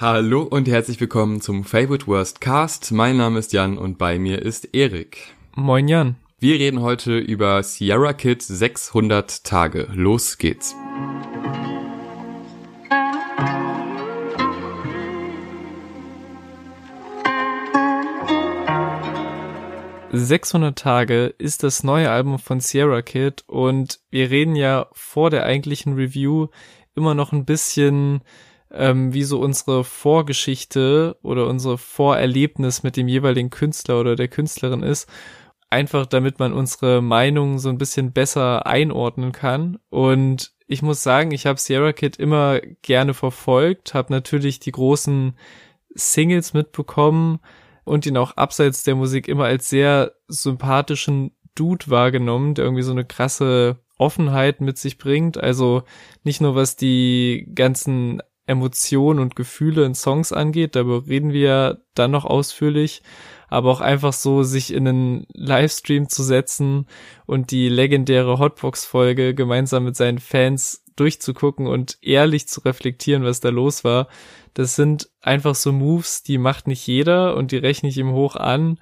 Hallo und herzlich willkommen zum Favorite Worst Cast. Mein Name ist Jan und bei mir ist Erik. Moin Jan. Wir reden heute über Sierra Kid 600 Tage. Los geht's. 600 Tage ist das neue Album von Sierra Kid und wir reden ja vor der eigentlichen Review immer noch ein bisschen ähm, wie so unsere Vorgeschichte oder unsere Vorerlebnis mit dem jeweiligen Künstler oder der Künstlerin ist. Einfach damit man unsere Meinung so ein bisschen besser einordnen kann. Und ich muss sagen, ich habe Sierra Kid immer gerne verfolgt, habe natürlich die großen Singles mitbekommen, und ihn auch abseits der Musik immer als sehr sympathischen Dude wahrgenommen, der irgendwie so eine krasse Offenheit mit sich bringt. Also nicht nur was die ganzen Emotionen und Gefühle in Songs angeht, darüber reden wir ja dann noch ausführlich, aber auch einfach so sich in einen Livestream zu setzen und die legendäre Hotbox-Folge gemeinsam mit seinen Fans durchzugucken und ehrlich zu reflektieren, was da los war. Das sind einfach so Moves, die macht nicht jeder und die rechne ich ihm hoch an.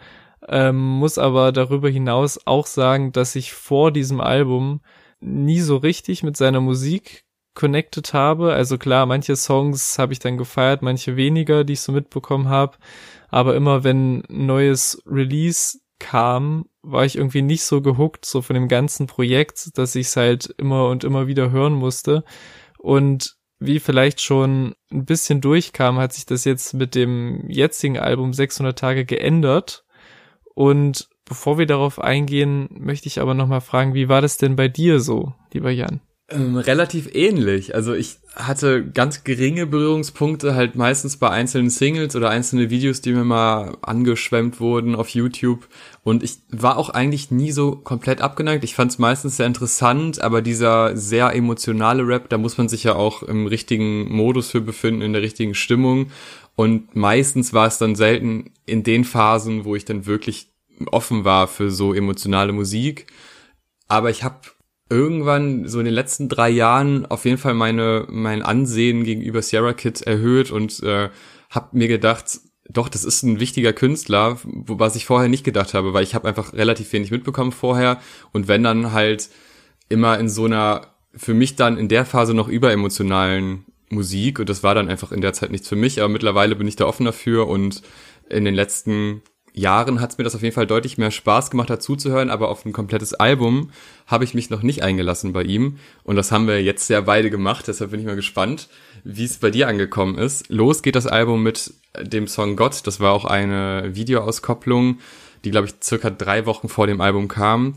Ähm, muss aber darüber hinaus auch sagen, dass ich vor diesem Album nie so richtig mit seiner Musik connected habe. Also klar, manche Songs habe ich dann gefeiert, manche weniger, die ich so mitbekommen habe. Aber immer wenn neues Release kam, war ich irgendwie nicht so gehuckt, so von dem ganzen Projekt, dass ich es halt immer und immer wieder hören musste. Und wie vielleicht schon ein bisschen durchkam, hat sich das jetzt mit dem jetzigen Album 600 Tage geändert. Und bevor wir darauf eingehen, möchte ich aber nochmal fragen, wie war das denn bei dir so, lieber Jan? Ähm, relativ ähnlich. Also ich hatte ganz geringe Berührungspunkte, halt meistens bei einzelnen Singles oder einzelne Videos, die mir mal angeschwemmt wurden auf YouTube. Und ich war auch eigentlich nie so komplett abgeneigt. Ich fand es meistens sehr interessant, aber dieser sehr emotionale Rap, da muss man sich ja auch im richtigen Modus für befinden, in der richtigen Stimmung. Und meistens war es dann selten in den Phasen, wo ich dann wirklich offen war für so emotionale Musik. Aber ich habe irgendwann so in den letzten drei Jahren auf jeden Fall meine mein Ansehen gegenüber Sierra Kid erhöht und äh, habe mir gedacht, doch, das ist ein wichtiger Künstler, was ich vorher nicht gedacht habe, weil ich habe einfach relativ wenig mitbekommen vorher. Und wenn dann halt immer in so einer für mich dann in der Phase noch überemotionalen Musik und das war dann einfach in der Zeit nichts für mich, aber mittlerweile bin ich da offen dafür und in den letzten Jahren hat es mir das auf jeden Fall deutlich mehr Spaß gemacht, dazu zu hören, aber auf ein komplettes Album habe ich mich noch nicht eingelassen bei ihm. Und das haben wir jetzt ja beide gemacht, deshalb bin ich mal gespannt, wie es bei dir angekommen ist. Los geht das Album mit dem Song Gott. Das war auch eine Videoauskopplung, die, glaube ich, circa drei Wochen vor dem Album kam.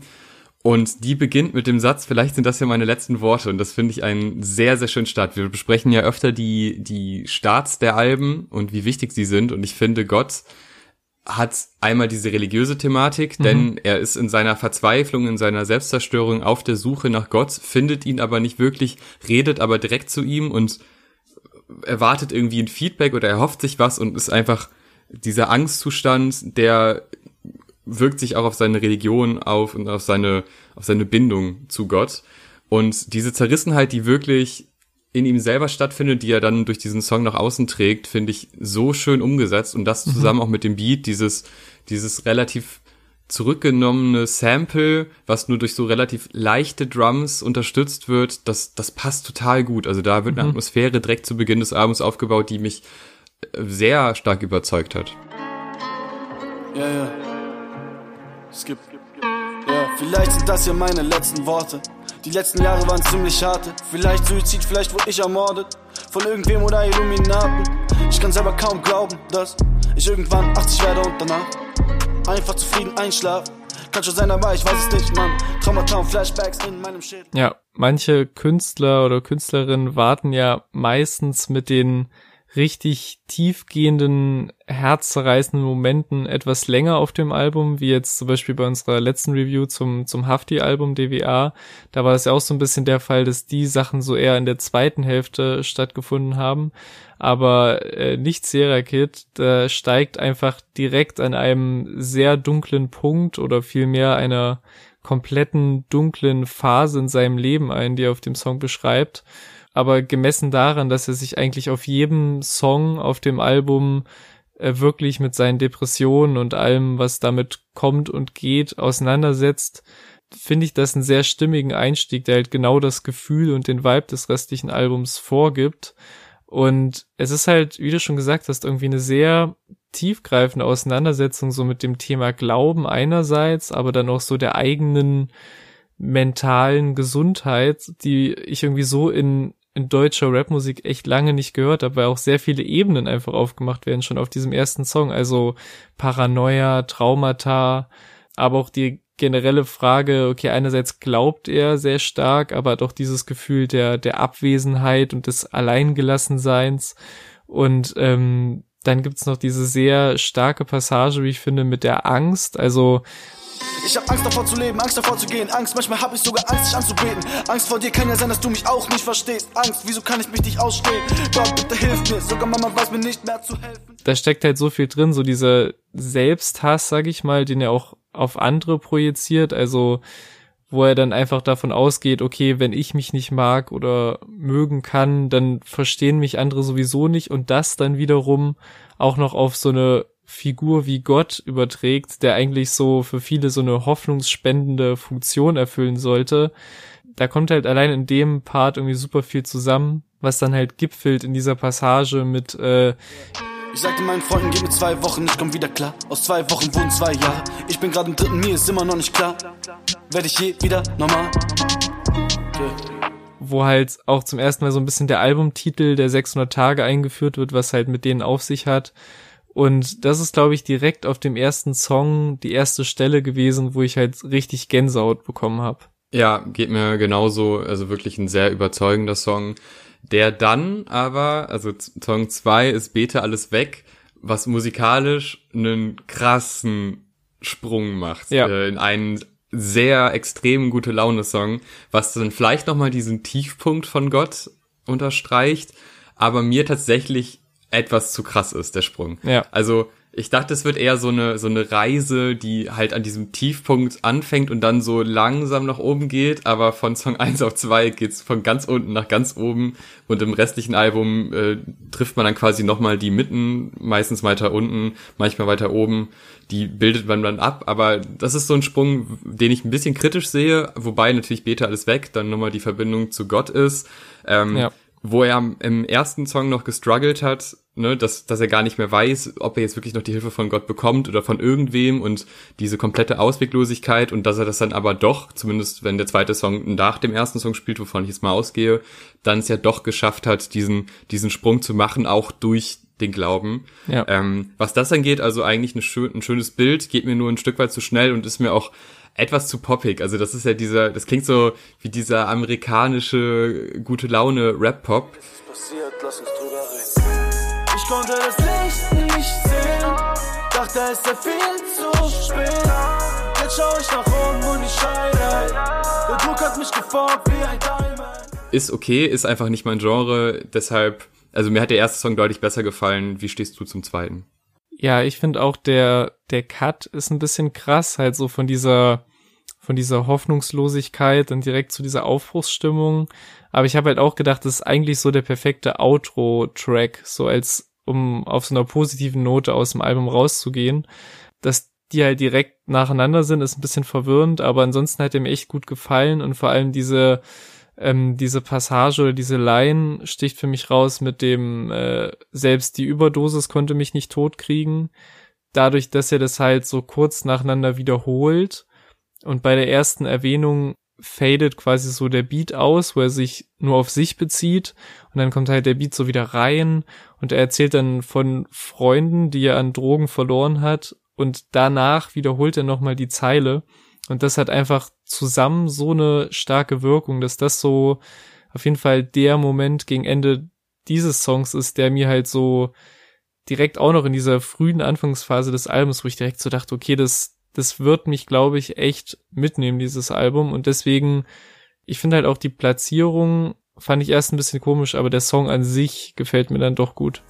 Und die beginnt mit dem Satz, vielleicht sind das ja meine letzten Worte. Und das finde ich einen sehr, sehr schönen Start. Wir besprechen ja öfter die, die Starts der Alben und wie wichtig sie sind. Und ich finde, Gott hat einmal diese religiöse Thematik, mhm. denn er ist in seiner Verzweiflung, in seiner Selbstzerstörung auf der Suche nach Gott, findet ihn aber nicht wirklich, redet aber direkt zu ihm und erwartet irgendwie ein Feedback oder er hofft sich was und ist einfach dieser Angstzustand, der wirkt sich auch auf seine Religion auf und auf seine, auf seine Bindung zu Gott. Und diese Zerrissenheit, die wirklich in ihm selber stattfindet, die er dann durch diesen Song nach außen trägt, finde ich so schön umgesetzt und das mhm. zusammen mhm. auch mit dem Beat, dieses, dieses relativ zurückgenommene Sample, was nur durch so relativ leichte Drums unterstützt wird, das, das passt total gut. Also da wird eine mhm. Atmosphäre direkt zu Beginn des Albums aufgebaut, die mich äh, sehr stark überzeugt hat. Ja, ja. Gibt, ja, vielleicht sind das ja meine letzten Worte. Die letzten Jahre waren ziemlich harte. Vielleicht Suizid, vielleicht wurde ich ermordet. Von irgendwem oder Illuminaten. Ich kann selber kaum glauben, dass ich irgendwann 80 werde und danach einfach zufrieden einschlafen. Kann schon sein, aber ich weiß es nicht, Mann. Traumata und Flashbacks in meinem Schädel. Ja, manche Künstler oder Künstlerinnen warten ja meistens mit den richtig tiefgehenden, herzzerreißenden Momenten etwas länger auf dem Album, wie jetzt zum Beispiel bei unserer letzten Review zum, zum Hafti-Album DWA. Da war es ja auch so ein bisschen der Fall, dass die Sachen so eher in der zweiten Hälfte stattgefunden haben. Aber äh, nicht Sierra Kid, da steigt einfach direkt an einem sehr dunklen Punkt oder vielmehr einer kompletten dunklen Phase in seinem Leben ein, die er auf dem Song beschreibt. Aber gemessen daran, dass er sich eigentlich auf jedem Song auf dem Album äh, wirklich mit seinen Depressionen und allem, was damit kommt und geht, auseinandersetzt, finde ich das einen sehr stimmigen Einstieg, der halt genau das Gefühl und den Vibe des restlichen Albums vorgibt. Und es ist halt, wie du schon gesagt hast, irgendwie eine sehr tiefgreifende Auseinandersetzung so mit dem Thema Glauben einerseits, aber dann auch so der eigenen mentalen Gesundheit, die ich irgendwie so in, in deutscher Rapmusik echt lange nicht gehört habe, weil auch sehr viele Ebenen einfach aufgemacht werden, schon auf diesem ersten Song. Also Paranoia, Traumata, aber auch die generelle Frage, okay, einerseits glaubt er sehr stark, aber doch dieses Gefühl der, der Abwesenheit und des Alleingelassenseins. Und ähm, dann gibt's noch diese sehr starke Passage, wie ich finde, mit der Angst. Also ich hab Angst davor zu leben, Angst davor zu gehen, Angst, manchmal hab ich sogar Angst, dich anzubeten. Angst vor dir kann ja sein, dass du mich auch nicht verstehst. Angst, wieso kann ich mich nicht ausstehen? Gott, bitte hilf mir, sogar Mama weiß mir nicht mehr zu helfen. Da steckt halt so viel drin, so dieser Selbsthass, sag ich mal, den er auch auf andere projiziert, also wo er dann einfach davon ausgeht, okay, wenn ich mich nicht mag oder mögen kann, dann verstehen mich andere sowieso nicht und das dann wiederum auch noch auf so eine Figur wie Gott überträgt, der eigentlich so für viele so eine hoffnungsspendende Funktion erfüllen sollte. Da kommt halt allein in dem Part irgendwie super viel zusammen, was dann halt gipfelt in dieser Passage mit äh, ich sagte meinen Freunden, gib mir zwei Wochen, ich komm wieder klar. Aus zwei Wochen wurden zwei Jahre. Ich bin gerade im dritten, mir ist immer noch nicht klar. Werde ich je wieder normal? Yeah. Wo halt auch zum ersten Mal so ein bisschen der Albumtitel der 600 Tage eingeführt wird, was halt mit denen auf sich hat. Und das ist, glaube ich, direkt auf dem ersten Song die erste Stelle gewesen, wo ich halt richtig Gänsehaut bekommen habe. Ja, geht mir genauso. Also wirklich ein sehr überzeugender Song der dann aber, also Song 2 ist Bete alles weg, was musikalisch einen krassen Sprung macht ja. äh, in einen sehr extrem gute Laune Song, was dann vielleicht noch mal diesen Tiefpunkt von Gott unterstreicht, aber mir tatsächlich etwas zu krass ist der Sprung. Ja. Also ich dachte, es wird eher so eine, so eine Reise, die halt an diesem Tiefpunkt anfängt und dann so langsam nach oben geht, aber von Song 1 auf 2 geht's von ganz unten nach ganz oben und im restlichen Album äh, trifft man dann quasi nochmal die Mitten, meistens weiter unten, manchmal weiter oben, die bildet man dann ab, aber das ist so ein Sprung, den ich ein bisschen kritisch sehe, wobei natürlich Beta alles weg, dann nochmal die Verbindung zu Gott ist. Ähm, ja wo er im ersten Song noch gestruggelt hat, ne, dass, dass er gar nicht mehr weiß, ob er jetzt wirklich noch die Hilfe von Gott bekommt oder von irgendwem und diese komplette Ausweglosigkeit und dass er das dann aber doch, zumindest wenn der zweite Song nach dem ersten Song spielt, wovon ich jetzt mal ausgehe, dann es ja doch geschafft hat, diesen, diesen Sprung zu machen, auch durch den Glauben. Ja. Ähm, was das angeht, also eigentlich ein, schön, ein schönes Bild, geht mir nur ein Stück weit zu schnell und ist mir auch etwas zu poppig. Also das ist ja dieser, das klingt so wie dieser amerikanische gute Laune Rap-Pop. Konnte das Licht nicht sehen, dachte es sei viel zu spät. Jetzt schau ich nach oben und ich scheine. Der Druck hat mich geformt wie ein Diamond. Ist okay, ist einfach nicht mein Genre, deshalb, also mir hat der erste Song deutlich besser gefallen. Wie stehst du zum zweiten? Ja, ich finde auch der, der Cut ist ein bisschen krass, halt so von dieser, von dieser Hoffnungslosigkeit und direkt zu dieser Aufbruchsstimmung. Aber ich habe halt auch gedacht, das ist eigentlich so der perfekte Outro-Track, so als um auf so einer positiven Note aus dem Album rauszugehen. Dass die halt direkt nacheinander sind, ist ein bisschen verwirrend, aber ansonsten hat er mir echt gut gefallen und vor allem diese ähm, diese Passage oder diese Line sticht für mich raus mit dem äh, selbst die Überdosis konnte mich nicht tot kriegen. Dadurch, dass er das halt so kurz nacheinander wiederholt und bei der ersten Erwähnung fadet quasi so der Beat aus, wo er sich nur auf sich bezieht. Und dann kommt halt der Beat so wieder rein. Und er erzählt dann von Freunden, die er an Drogen verloren hat. Und danach wiederholt er nochmal die Zeile. Und das hat einfach zusammen so eine starke Wirkung, dass das so auf jeden Fall der Moment gegen Ende dieses Songs ist, der mir halt so direkt auch noch in dieser frühen Anfangsphase des Albums, wo ich direkt so dachte, okay, das, das wird mich, glaube ich, echt mitnehmen, dieses Album. Und deswegen, ich finde halt auch die Platzierung fand ich erst ein bisschen komisch, aber der Song an sich gefällt mir dann doch gut.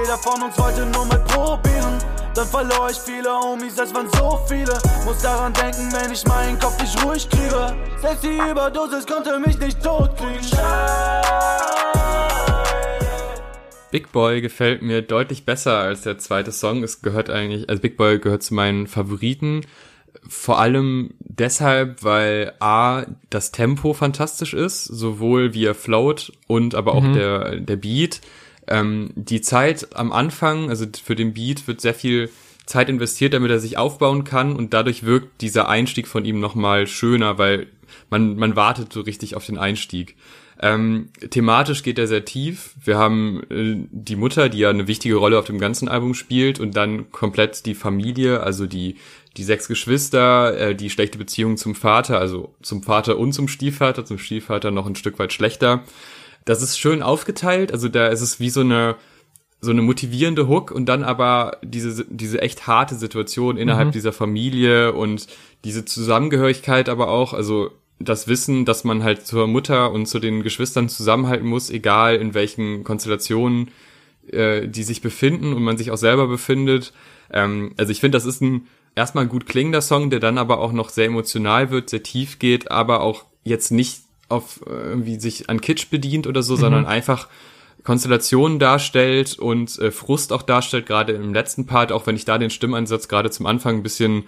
Jeder von uns wollte nur mal probieren. Dann verlor ich viele Homies, das waren so viele. Muss daran denken, wenn ich meinen Kopf nicht ruhig kriege. Selbst die Überdosis konnte mich nicht totkriegen. Big Boy gefällt mir deutlich besser als der zweite Song. Es gehört eigentlich, also Big Boy gehört zu meinen Favoriten. Vor allem deshalb, weil A, das Tempo fantastisch ist, sowohl wie er float und aber auch mhm. der, der Beat. Ähm, die Zeit am Anfang, also für den Beat wird sehr viel Zeit investiert, damit er sich aufbauen kann und dadurch wirkt dieser Einstieg von ihm nochmal schöner, weil man, man wartet so richtig auf den Einstieg. Ähm, thematisch geht er sehr tief. Wir haben äh, die Mutter, die ja eine wichtige Rolle auf dem ganzen Album spielt und dann komplett die Familie, also die die sechs Geschwister, äh, die schlechte Beziehung zum Vater, also zum Vater und zum Stiefvater, zum Stiefvater noch ein Stück weit schlechter. Das ist schön aufgeteilt, also da ist es wie so eine so eine motivierende Hook und dann aber diese diese echt harte Situation innerhalb mhm. dieser Familie und diese Zusammengehörigkeit aber auch, also das Wissen, dass man halt zur Mutter und zu den Geschwistern zusammenhalten muss, egal in welchen Konstellationen äh, die sich befinden und man sich auch selber befindet. Ähm, also ich finde, das ist ein erstmal ein gut klingender Song, der dann aber auch noch sehr emotional wird, sehr tief geht, aber auch jetzt nicht auf äh, irgendwie sich an Kitsch bedient oder so, mhm. sondern einfach Konstellationen darstellt und äh, Frust auch darstellt, gerade im letzten Part, auch wenn ich da den Stimmansatz gerade zum Anfang ein bisschen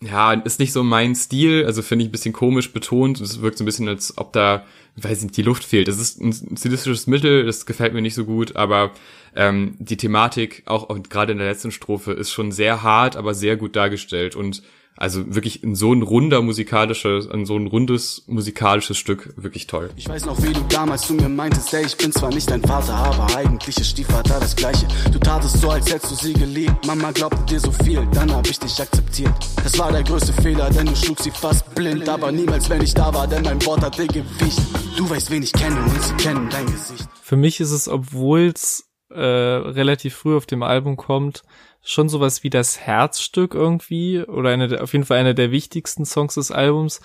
ja, ist nicht so mein Stil, also finde ich ein bisschen komisch betont. Es wirkt so ein bisschen, als ob da, weiß nicht, die Luft fehlt. Das ist ein stilistisches Mittel, das gefällt mir nicht so gut, aber ähm, die Thematik, auch gerade in der letzten Strophe, ist schon sehr hart, aber sehr gut dargestellt und also wirklich in so ein runder musikalisches, in so ein rundes musikalisches Stück, wirklich toll. Ich weiß noch, wie du damals zu mir meintest, ey, ich bin zwar nicht dein Vater, aber eigentlich ist Stiefvater das Gleiche. Du tatest so, als hättest du sie geliebt. Mama glaubte dir so viel, dann hab ich dich akzeptiert. Das war der größte Fehler, denn du schlug sie fast blind. Aber niemals, wenn ich da war, denn mein Wort hatte Gewicht. Du weißt, wen ich kenne und sie kennen dein Gesicht. Für mich ist es, obwohl's äh, relativ früh auf dem Album kommt, schon sowas wie das Herzstück irgendwie oder eine, auf jeden Fall einer der wichtigsten Songs des Albums.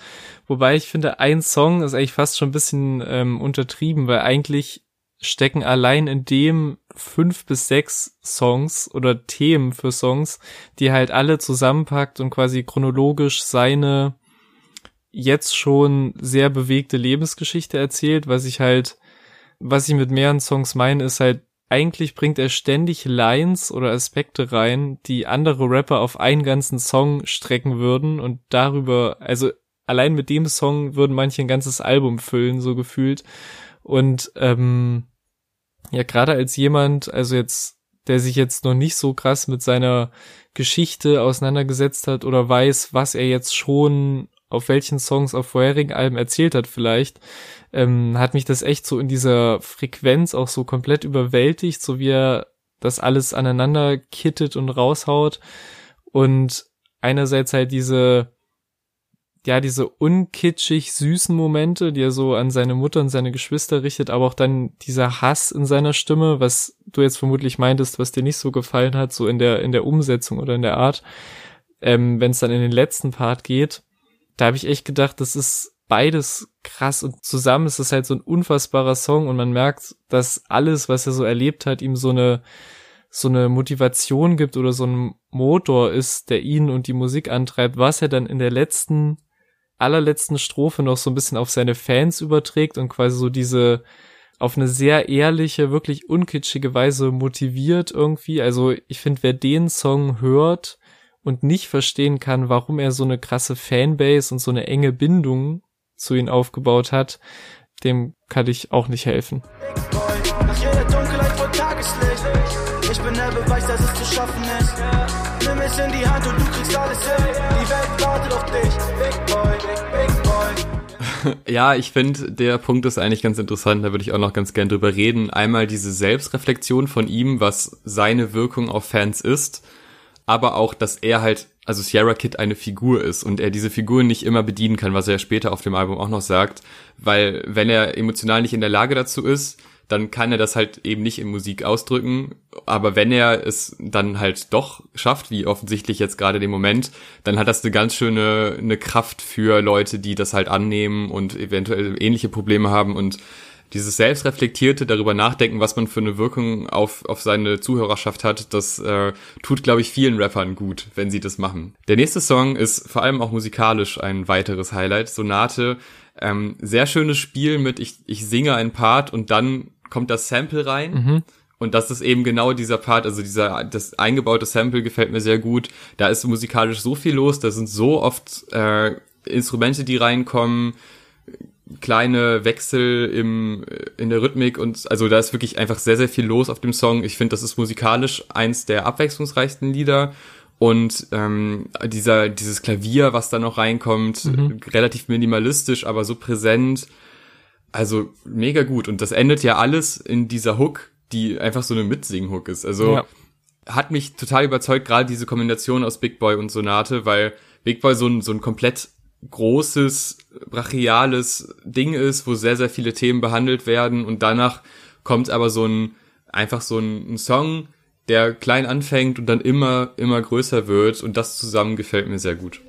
Wobei ich finde, ein Song ist eigentlich fast schon ein bisschen ähm, untertrieben, weil eigentlich stecken allein in dem fünf bis sechs Songs oder Themen für Songs, die halt alle zusammenpackt und quasi chronologisch seine jetzt schon sehr bewegte Lebensgeschichte erzählt, was ich halt, was ich mit mehreren Songs meine, ist halt eigentlich bringt er ständig Lines oder Aspekte rein, die andere Rapper auf einen ganzen Song strecken würden und darüber, also allein mit dem Song würden manche ein ganzes Album füllen, so gefühlt. Und ähm, ja, gerade als jemand, also jetzt, der sich jetzt noch nicht so krass mit seiner Geschichte auseinandergesetzt hat oder weiß, was er jetzt schon auf welchen Songs auf vorherigen Alben erzählt hat vielleicht, ähm, hat mich das echt so in dieser Frequenz auch so komplett überwältigt, so wie er das alles aneinander kittet und raushaut. Und einerseits halt diese ja, diese unkitschig süßen Momente, die er so an seine Mutter und seine Geschwister richtet, aber auch dann dieser Hass in seiner Stimme, was du jetzt vermutlich meintest, was dir nicht so gefallen hat, so in der, in der Umsetzung oder in der Art, ähm, wenn es dann in den letzten Part geht, da habe ich echt gedacht, das ist beides krass und zusammen ist es halt so ein unfassbarer Song und man merkt, dass alles, was er so erlebt hat, ihm so eine so eine Motivation gibt oder so ein Motor ist, der ihn und die Musik antreibt, was er dann in der letzten allerletzten Strophe noch so ein bisschen auf seine Fans überträgt und quasi so diese auf eine sehr ehrliche, wirklich unkitschige Weise motiviert irgendwie. Also ich finde, wer den Song hört und nicht verstehen kann, warum er so eine krasse Fanbase und so eine enge Bindung zu ihnen aufgebaut hat, dem kann ich auch nicht helfen. Ich bin der Beweis, dass es zu schaffen ist. Nimm es in die Hand und du kriegst alles hin. Die Welt wartet auf dich. Big Boy, Big Boy. Ja, ich finde, der Punkt ist eigentlich ganz interessant, da würde ich auch noch ganz gern drüber reden. Einmal diese Selbstreflexion von ihm, was seine Wirkung auf Fans ist, aber auch, dass er halt also Sierra Kid eine Figur ist und er diese Figur nicht immer bedienen kann, was er später auf dem Album auch noch sagt, weil wenn er emotional nicht in der Lage dazu ist, dann kann er das halt eben nicht in Musik ausdrücken, aber wenn er es dann halt doch schafft, wie offensichtlich jetzt gerade den Moment, dann hat das eine ganz schöne eine Kraft für Leute, die das halt annehmen und eventuell ähnliche Probleme haben und dieses selbstreflektierte darüber nachdenken, was man für eine Wirkung auf, auf seine Zuhörerschaft hat, das äh, tut, glaube ich, vielen Rappern gut, wenn sie das machen. Der nächste Song ist vor allem auch musikalisch ein weiteres Highlight. Sonate, ähm, sehr schönes Spiel mit ich, ich singe ein Part und dann kommt das Sample rein. Mhm. Und das ist eben genau dieser Part, also dieser, das eingebaute Sample gefällt mir sehr gut. Da ist musikalisch so viel los, da sind so oft äh, Instrumente, die reinkommen, kleine Wechsel im, in der Rhythmik und also da ist wirklich einfach sehr, sehr viel los auf dem Song. Ich finde, das ist musikalisch eins der abwechslungsreichsten Lieder. Und ähm, dieser, dieses Klavier, was da noch reinkommt, mhm. relativ minimalistisch, aber so präsent. Also mega gut. Und das endet ja alles in dieser Hook, die einfach so eine Mitsing-Hook ist. Also ja. hat mich total überzeugt, gerade diese Kombination aus Big Boy und Sonate, weil Big Boy so ein, so ein komplett großes, brachiales Ding ist, wo sehr, sehr viele Themen behandelt werden und danach kommt aber so ein, einfach so ein, ein Song, der klein anfängt und dann immer, immer größer wird und das zusammen gefällt mir sehr gut.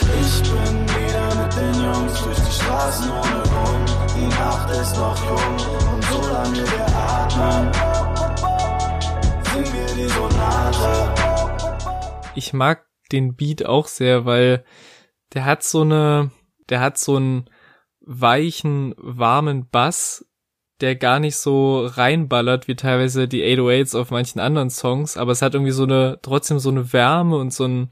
Ich bin wieder mit den Jungs durch die Straßen ohne Rum, die Nacht ist noch jung solange wir atmen, sind wir die Sonate. Ich mag den Beat auch sehr, weil der hat so eine, der hat so einen weichen, warmen Bass, der gar nicht so reinballert wie teilweise die 808s auf manchen anderen Songs, aber es hat irgendwie so eine, trotzdem so eine Wärme und so ein,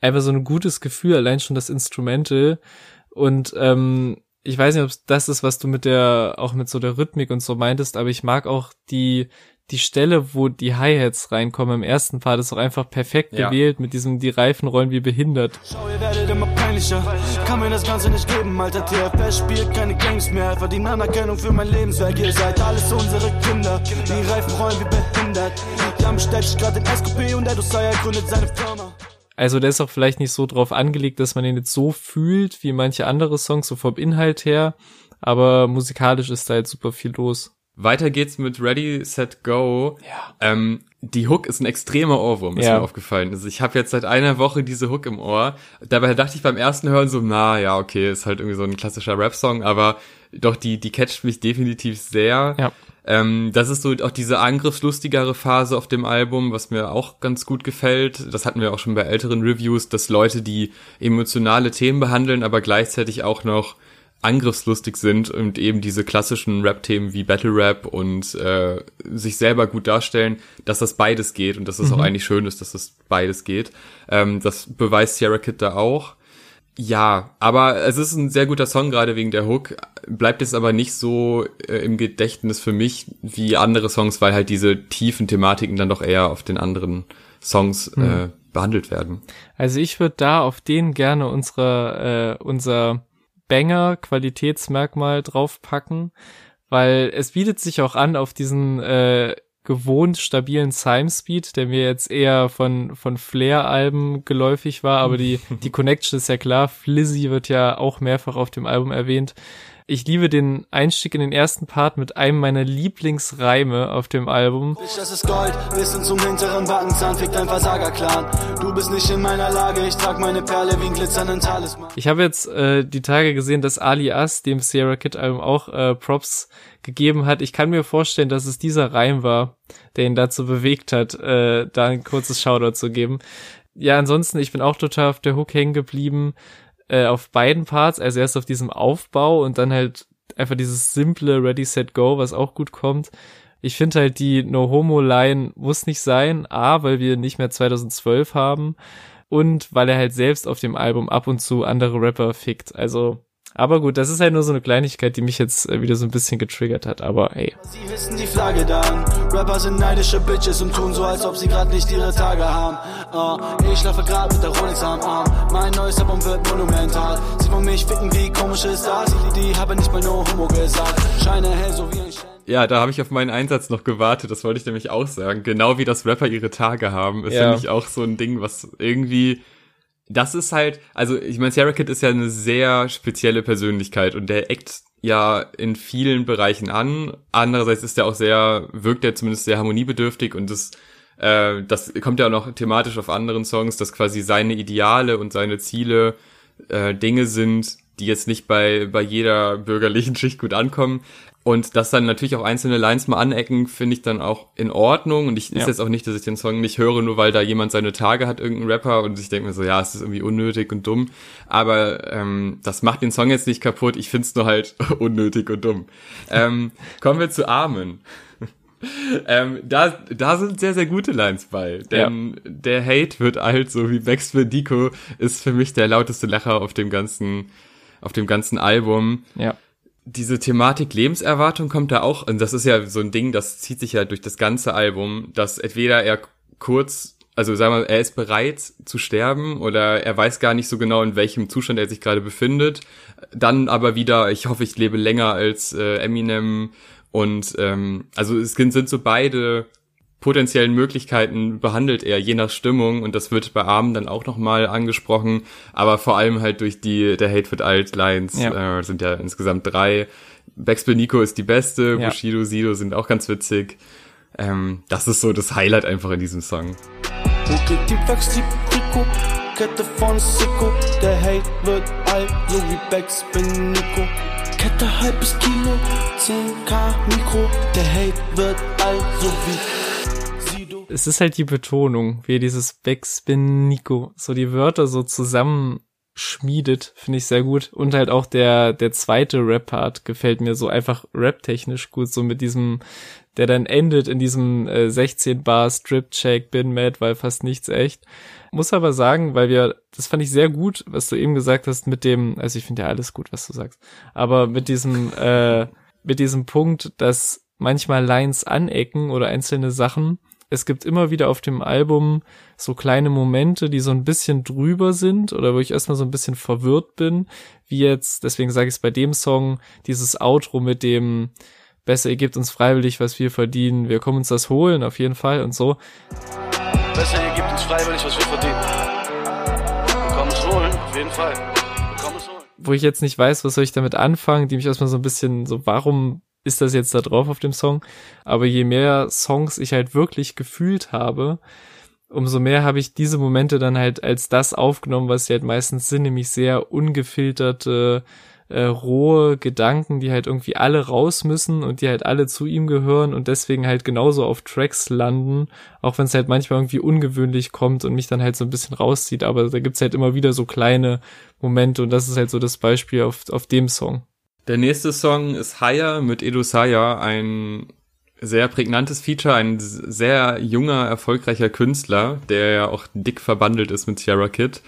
einfach so ein gutes Gefühl, allein schon das Instrumental. Und ähm, ich weiß nicht, ob das ist, was du mit der, auch mit so der Rhythmik und so meintest, aber ich mag auch die, die Stelle, wo die Hi-Hats reinkommen im ersten Part, ist auch einfach perfekt ja. gewählt mit diesem, die Reifen rollen wie behindert. Schau, ihr werdet immer peinlicher. Kann mir das Ganze nicht geben, Alter. TFS spielt keine Gangs mehr. Verdient Anerkennung für mein Lebenswerk. Ihr seid alles unsere Kinder. Die Reifen rollen wie behindert. Bestellt sich gerade den SQP und der Dosaya gründet seine Firma. Also der ist auch vielleicht nicht so drauf angelegt, dass man ihn jetzt so fühlt wie manche andere Songs, so vom Inhalt her. Aber musikalisch ist da halt super viel los. Weiter geht's mit Ready, Set, Go. Ja. Ähm, die Hook ist ein extremer Ohrwurm, ist ja. mir aufgefallen. Also ich habe jetzt seit einer Woche diese Hook im Ohr. Dabei dachte ich beim ersten Hören so, na ja, okay, ist halt irgendwie so ein klassischer Rap-Song, aber doch, die, die catcht mich definitiv sehr. Ja. Ähm, das ist so auch diese angriffslustigere Phase auf dem Album, was mir auch ganz gut gefällt. Das hatten wir auch schon bei älteren Reviews, dass Leute, die emotionale Themen behandeln, aber gleichzeitig auch noch angriffslustig sind und eben diese klassischen Rap-Themen wie Battle Rap und äh, sich selber gut darstellen, dass das beides geht und dass es mhm. auch eigentlich schön ist, dass das beides geht. Ähm, das beweist Sierra Kid da auch. Ja, aber es ist ein sehr guter Song, gerade wegen der Hook. Bleibt jetzt aber nicht so äh, im Gedächtnis für mich wie andere Songs, weil halt diese tiefen Thematiken dann doch eher auf den anderen Songs mhm. äh, behandelt werden. Also ich würde da auf den gerne unsere, äh, unser Banger Qualitätsmerkmal draufpacken, weil es bietet sich auch an auf diesen äh, gewohnt stabilen Time-Speed, der mir jetzt eher von, von Flair-Alben geläufig war, aber die, die Connection ist ja klar. Flizzy wird ja auch mehrfach auf dem Album erwähnt. Ich liebe den Einstieg in den ersten Part mit einem meiner Lieblingsreime auf dem Album. Das ist Gold, Wissen zum hinteren Backenzahn, fickt ein Versagerclan. Du bist nicht in meiner Lage, ich trag meine Perle wie ein glitzernden Talisman. Ich habe jetzt äh, die Tage gesehen, dass Ali As dem Sierra Kid Album auch äh, Props gegeben hat. Ich kann mir vorstellen, dass es dieser Reim war, der ihn dazu bewegt hat, äh, da ein kurzes Shoutout zu geben. Ja, ansonsten, ich bin auch total auf der Hook hängen geblieben, äh, auf beiden Parts, also erst auf diesem Aufbau und dann halt einfach dieses simple Ready, Set, Go, was auch gut kommt. Ich finde halt, die No-Homo-Line muss nicht sein, A, weil wir nicht mehr 2012 haben und weil er halt selbst auf dem Album ab und zu andere Rapper fickt. Also aber gut, das ist halt nur so eine Kleinigkeit, die mich jetzt äh, wieder so ein bisschen getriggert hat, aber hey. Sie hissen die Flagge dann. Rapper sind neidische Bitches und tun so, als ob sie gerade nicht ihre Tage haben. Uh, ich schlafe gerade mit der Rolex am Arm. Mein neues Album wird monumental. Sie wollen mich ficken, wie komisch ist das? Die haben nicht mal nur Homo gesagt. Scheine hell, so wie ein Schen ja, da habe ich auf meinen Einsatz noch gewartet, das wollte ich nämlich auch sagen. Genau wie das Rapper ihre Tage haben, ist ja. nämlich auch so ein Ding, was irgendwie das ist halt, also ich meine, Sarah Kid ist ja eine sehr spezielle Persönlichkeit und der eckt ja in vielen Bereichen an. Andererseits ist er auch sehr, wirkt er zumindest sehr harmoniebedürftig und das, äh, das kommt ja auch noch thematisch auf anderen Songs, dass quasi seine Ideale und seine Ziele äh, Dinge sind, die jetzt nicht bei, bei jeder bürgerlichen Schicht gut ankommen. Und dass dann natürlich auch einzelne Lines mal anecken, finde ich dann auch in Ordnung. Und ich ja. ist jetzt auch nicht, dass ich den Song nicht höre, nur weil da jemand seine Tage hat, irgendein Rapper, und ich denke mir so, ja, es ist irgendwie unnötig und dumm. Aber ähm, das macht den Song jetzt nicht kaputt. Ich find's nur halt unnötig und dumm. ähm, kommen wir zu Armen. ähm, da, da sind sehr, sehr gute Lines bei. Denn ja. der Hate wird alt, so wie Max Dico ist für mich der lauteste Lacher auf dem ganzen, auf dem ganzen Album. Ja. Diese Thematik Lebenserwartung kommt da auch, und das ist ja so ein Ding, das zieht sich ja durch das ganze Album, dass entweder er kurz also sagen wir, er ist bereit zu sterben oder er weiß gar nicht so genau, in welchem Zustand er sich gerade befindet. Dann aber wieder, ich hoffe, ich lebe länger als äh, Eminem und ähm, also es sind so beide potenziellen Möglichkeiten behandelt er je nach Stimmung und das wird bei Armen dann auch nochmal angesprochen, aber vor allem halt durch die der Hate with Alt Lines ja. äh, sind ja insgesamt drei. Backspin Nico ist die beste, ja. Bushido, Sido sind auch ganz witzig. Ähm, das ist so das Highlight einfach in diesem Song. Kette von Sicko, der Hate wird alt, so wie Backspin Nico. Kette halbes Kilo, 10k Mikro, der Hate wird alt, so wie. Es ist halt die Betonung, wie dieses Backspin Nico, so die Wörter so zusammenschmiedet, finde ich sehr gut. Und halt auch der, der zweite Rap-Part gefällt mir so einfach rap-technisch gut, so mit diesem, der dann endet in diesem äh, 16 Bar Strip-Check, bin mad, weil fast nichts echt. Muss aber sagen, weil wir, das fand ich sehr gut, was du eben gesagt hast mit dem, also ich finde ja alles gut, was du sagst, aber mit diesem, äh, mit diesem Punkt, dass manchmal Lines anecken oder einzelne Sachen. Es gibt immer wieder auf dem Album so kleine Momente, die so ein bisschen drüber sind oder wo ich erstmal so ein bisschen verwirrt bin, wie jetzt, deswegen sage ich es bei dem Song, dieses Outro mit dem besser, ihr gebt uns freiwillig, was wir verdienen, wir kommen uns das holen, auf jeden Fall und so. Besser, ihr gebt uns freiwillig, was wir verdienen. Wir kommen es holen, auf jeden Fall. Wo ich jetzt nicht weiß, was soll ich damit anfangen, die mich erstmal so ein bisschen so, warum ist das jetzt da drauf auf dem Song? Aber je mehr Songs ich halt wirklich gefühlt habe, umso mehr habe ich diese Momente dann halt als das aufgenommen, was sie halt meistens sind, nämlich sehr ungefilterte, äh, rohe Gedanken, die halt irgendwie alle raus müssen und die halt alle zu ihm gehören und deswegen halt genauso auf Tracks landen, auch wenn es halt manchmal irgendwie ungewöhnlich kommt und mich dann halt so ein bisschen rauszieht, aber da gibt's halt immer wieder so kleine Momente und das ist halt so das Beispiel auf, auf dem Song. Der nächste Song ist Higher mit Edu Saya, ein sehr prägnantes Feature, ein sehr junger, erfolgreicher Künstler, der ja auch dick verbandelt ist mit Sierra Kid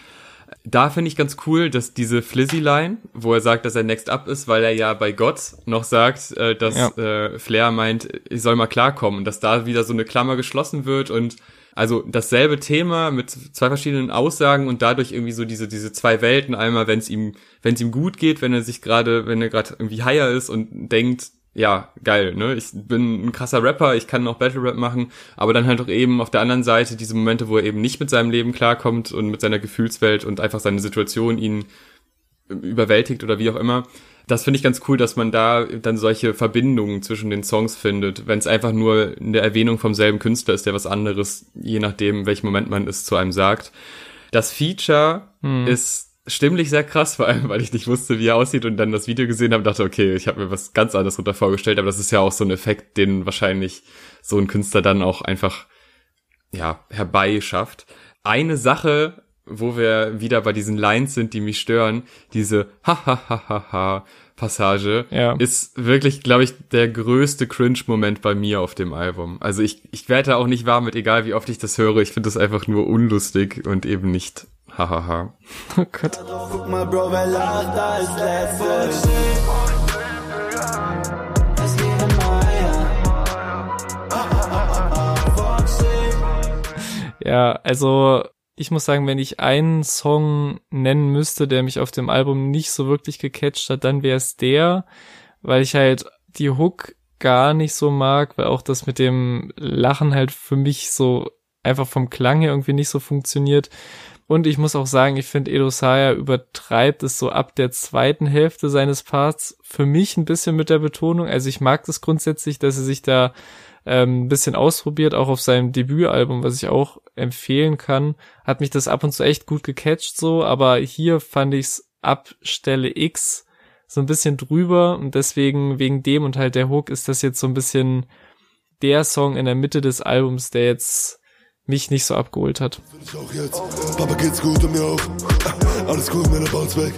da finde ich ganz cool, dass diese Flizzy-Line, wo er sagt, dass er Next Up ist, weil er ja bei Gott noch sagt, äh, dass ja. äh, Flair meint, ich soll mal klarkommen dass da wieder so eine Klammer geschlossen wird und also dasselbe Thema mit zwei verschiedenen Aussagen und dadurch irgendwie so diese diese zwei Welten einmal wenn es ihm wenn es ihm gut geht wenn er sich gerade wenn er gerade irgendwie higher ist und denkt ja, geil, ne? Ich bin ein krasser Rapper, ich kann noch Battle Rap machen, aber dann halt auch eben auf der anderen Seite diese Momente, wo er eben nicht mit seinem Leben klarkommt und mit seiner Gefühlswelt und einfach seine Situation ihn überwältigt oder wie auch immer. Das finde ich ganz cool, dass man da dann solche Verbindungen zwischen den Songs findet, wenn es einfach nur eine Erwähnung vom selben Künstler ist, der was anderes, je nachdem, welchen Moment man es zu einem sagt. Das Feature hm. ist stimmlich sehr krass, vor allem, weil ich nicht wusste, wie er aussieht und dann das Video gesehen habe, dachte, okay, ich habe mir was ganz anderes runter vorgestellt, aber das ist ja auch so ein Effekt, den wahrscheinlich so ein Künstler dann auch einfach, ja, herbeischafft. Eine Sache, wo wir wieder bei diesen Lines sind, die mich stören, diese ha ha ha ha ha Passage ja. ist wirklich, glaube ich, der größte Cringe-Moment bei mir auf dem Album. Also ich, ich werde da auch nicht warm mit, egal wie oft ich das höre. Ich finde das einfach nur unlustig und eben nicht Hahaha. oh Gott. Guck mal, Bro, wer lacht, da ist Ja, also ich muss sagen, wenn ich einen Song nennen müsste, der mich auf dem Album nicht so wirklich gecatcht hat, dann wäre es der, weil ich halt die Hook gar nicht so mag, weil auch das mit dem Lachen halt für mich so einfach vom Klang her irgendwie nicht so funktioniert. Und ich muss auch sagen, ich finde Edo Saya übertreibt es so ab der zweiten Hälfte seines Parts für mich ein bisschen mit der Betonung. Also ich mag das grundsätzlich, dass er sich da ähm, ein bisschen ausprobiert, auch auf seinem Debütalbum, was ich auch empfehlen kann. Hat mich das ab und zu echt gut gecatcht so, aber hier fand ich's ab Stelle X so ein bisschen drüber und deswegen wegen dem und halt der Hook ist das jetzt so ein bisschen der Song in der Mitte des Albums, der jetzt mich nicht so abgeholt hat. Ich auch jetzt. Papa geht's gut und mir auch. Alles cool, Männer bounce back.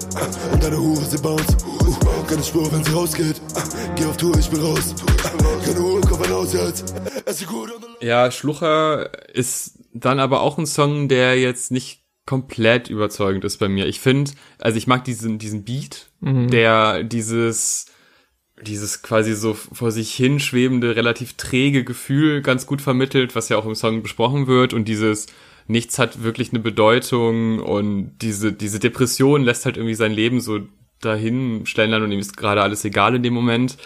Und deine Hure, sie bounce. Keine Spur, wenn sie rausgeht. Geh auf Tour, ich bin raus. Keine Uhr, komm raus jetzt. Es ist gut. Ja, Schlucher ist dann aber auch ein Song, der jetzt nicht komplett überzeugend ist bei mir. Ich finde, also ich mag diesen, diesen Beat, mhm. der dieses, dieses quasi so vor sich hinschwebende, relativ träge Gefühl ganz gut vermittelt, was ja auch im Song besprochen wird und dieses nichts hat wirklich eine Bedeutung und diese, diese Depression lässt halt irgendwie sein Leben so dahin schlendern und ihm ist gerade alles egal in dem Moment.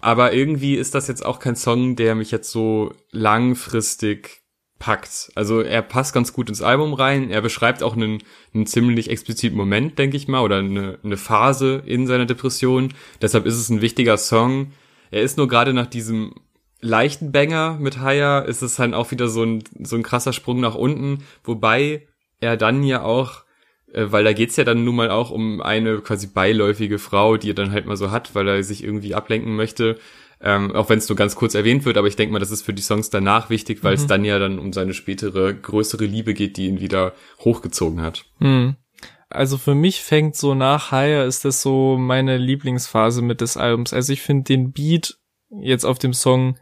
Aber irgendwie ist das jetzt auch kein Song, der mich jetzt so langfristig packt. Also er passt ganz gut ins Album rein. Er beschreibt auch einen, einen ziemlich expliziten Moment, denke ich mal, oder eine, eine Phase in seiner Depression. Deshalb ist es ein wichtiger Song. Er ist nur gerade nach diesem leichten Banger mit Haya, ist es halt auch wieder so ein, so ein krasser Sprung nach unten, wobei er dann ja auch äh, weil da geht's ja dann nun mal auch um eine quasi beiläufige Frau, die er dann halt mal so hat, weil er sich irgendwie ablenken möchte. Ähm, auch wenn es nur ganz kurz erwähnt wird, aber ich denke mal, das ist für die Songs danach wichtig, weil mhm. es dann ja dann um seine spätere, größere Liebe geht, die ihn wieder hochgezogen hat. Mhm. Also für mich fängt so nach Higher ist das so meine Lieblingsphase mit des Albums. Also ich finde den Beat jetzt auf dem Song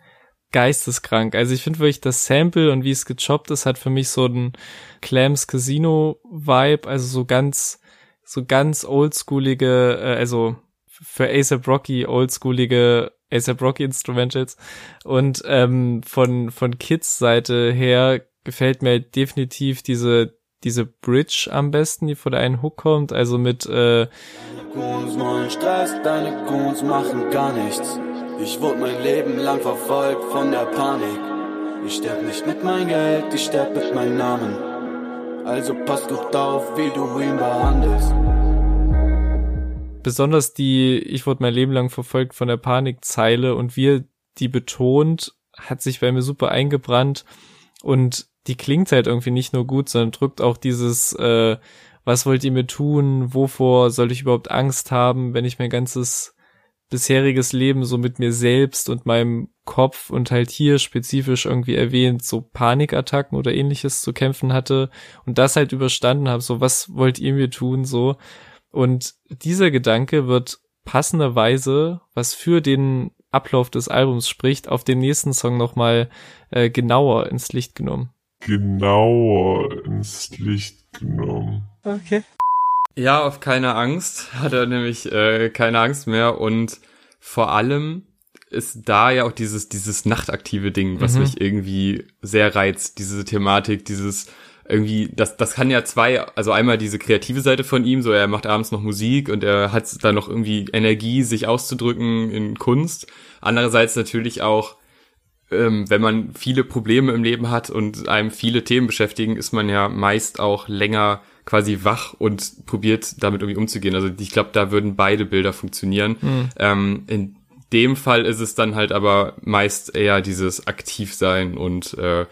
geisteskrank. Also ich finde wirklich das Sample und wie es gechoppt ist, hat für mich so einen Clams Casino Vibe, also so ganz, so ganz oldschoolige, äh, also für ASAP Rocky oldschoolige ASAP Rocky Instrumentals. Und ähm, von, von Kids Seite her gefällt mir definitiv diese, diese Bridge am besten, die vor der einen Hook kommt, also mit äh, Stress, deine Goons machen gar nichts. Ich wurde mein Leben lang verfolgt von der Panik. Ich sterb nicht mit mein Geld, ich sterb mit meinem Namen. Also pass gut auf, wie du ihn behandelst besonders die Ich wurde mein Leben lang verfolgt von der Panikzeile und wir die betont, hat sich bei mir super eingebrannt. Und die klingt halt irgendwie nicht nur gut, sondern drückt auch dieses, äh, was wollt ihr mir tun, wovor soll ich überhaupt Angst haben, wenn ich mein ganzes bisheriges Leben so mit mir selbst und meinem Kopf und halt hier spezifisch irgendwie erwähnt, so Panikattacken oder ähnliches zu kämpfen hatte und das halt überstanden habe, so was wollt ihr mir tun, so und dieser Gedanke wird passenderweise, was für den Ablauf des Albums spricht, auf den nächsten Song nochmal äh, genauer ins Licht genommen. Genauer ins Licht genommen. Okay. Ja, auf keine Angst hat er nämlich äh, keine Angst mehr und vor allem ist da ja auch dieses dieses nachtaktive Ding, was mhm. mich irgendwie sehr reizt, diese Thematik, dieses irgendwie, das, das kann ja zwei, also einmal diese kreative Seite von ihm, so er macht abends noch Musik und er hat da noch irgendwie Energie, sich auszudrücken in Kunst. Andererseits natürlich auch, ähm, wenn man viele Probleme im Leben hat und einem viele Themen beschäftigen, ist man ja meist auch länger quasi wach und probiert damit irgendwie umzugehen. Also ich glaube, da würden beide Bilder funktionieren. Mhm. Ähm, in dem Fall ist es dann halt aber meist eher dieses Aktivsein und äh,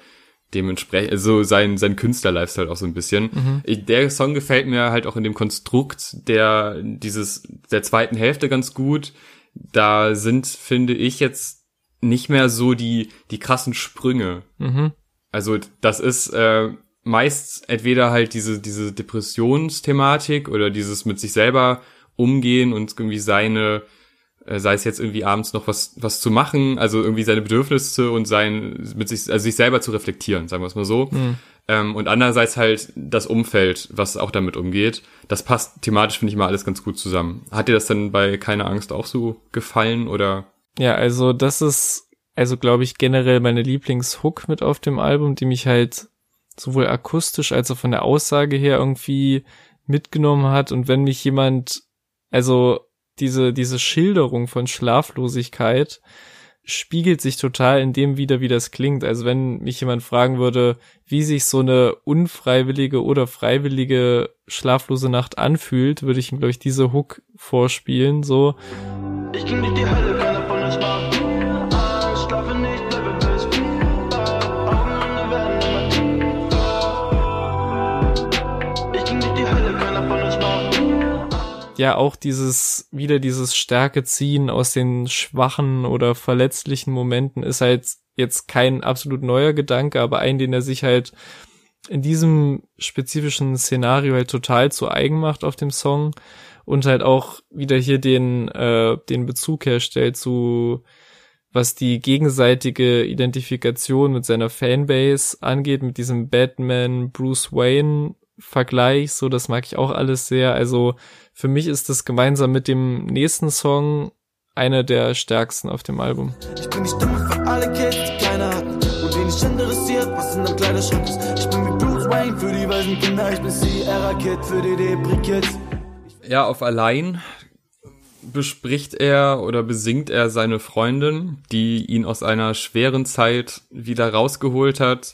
dementsprechend, also sein, sein Künstler-Lifestyle auch so ein bisschen. Mhm. Der Song gefällt mir halt auch in dem Konstrukt der, dieses, der zweiten Hälfte ganz gut. Da sind, finde ich, jetzt nicht mehr so die, die krassen Sprünge. Mhm. Also, das ist, äh, meist entweder halt diese, diese Depressionsthematik oder dieses mit sich selber umgehen und irgendwie seine, sei es jetzt irgendwie abends noch was, was zu machen, also irgendwie seine Bedürfnisse und sein, mit sich, also sich selber zu reflektieren, sagen wir es mal so. Mhm. Ähm, und andererseits halt das Umfeld, was auch damit umgeht. Das passt thematisch, finde ich mal, alles ganz gut zusammen. Hat dir das denn bei Keine Angst auch so gefallen oder? Ja, also das ist, also glaube ich, generell meine Lieblingshook mit auf dem Album, die mich halt sowohl akustisch als auch von der Aussage her irgendwie mitgenommen hat. Und wenn mich jemand, also diese, diese Schilderung von Schlaflosigkeit spiegelt sich total in dem wieder, wie das klingt. Also wenn mich jemand fragen würde, wie sich so eine unfreiwillige oder freiwillige schlaflose Nacht anfühlt, würde ich ihm, glaube ich, diese Hook vorspielen, so. Ich ging durch die Hölle, keiner von uns war. Ja auch dieses, wieder dieses Stärke ziehen aus den schwachen oder verletzlichen Momenten ist halt jetzt kein absolut neuer Gedanke, aber ein, den er sich halt in diesem spezifischen Szenario halt total zu eigen macht auf dem Song und halt auch wieder hier den, äh, den Bezug herstellt zu, was die gegenseitige Identifikation mit seiner Fanbase angeht, mit diesem Batman Bruce Wayne Vergleich, so das mag ich auch alles sehr. Also für mich ist das gemeinsam mit dem nächsten Song einer der stärksten auf dem Album. Ich bin die Stimme für alle Kids, die keine hatten und wen nicht interessiert, was in einem Kleiderschrank ist. Ich bin wie Bruce Wayne für die weißen Kinder, ich bin Sierra Kid für die Debris-Kids. Ja, auf allein bespricht er oder besingt er seine Freundin, die ihn aus einer schweren Zeit wieder rausgeholt hat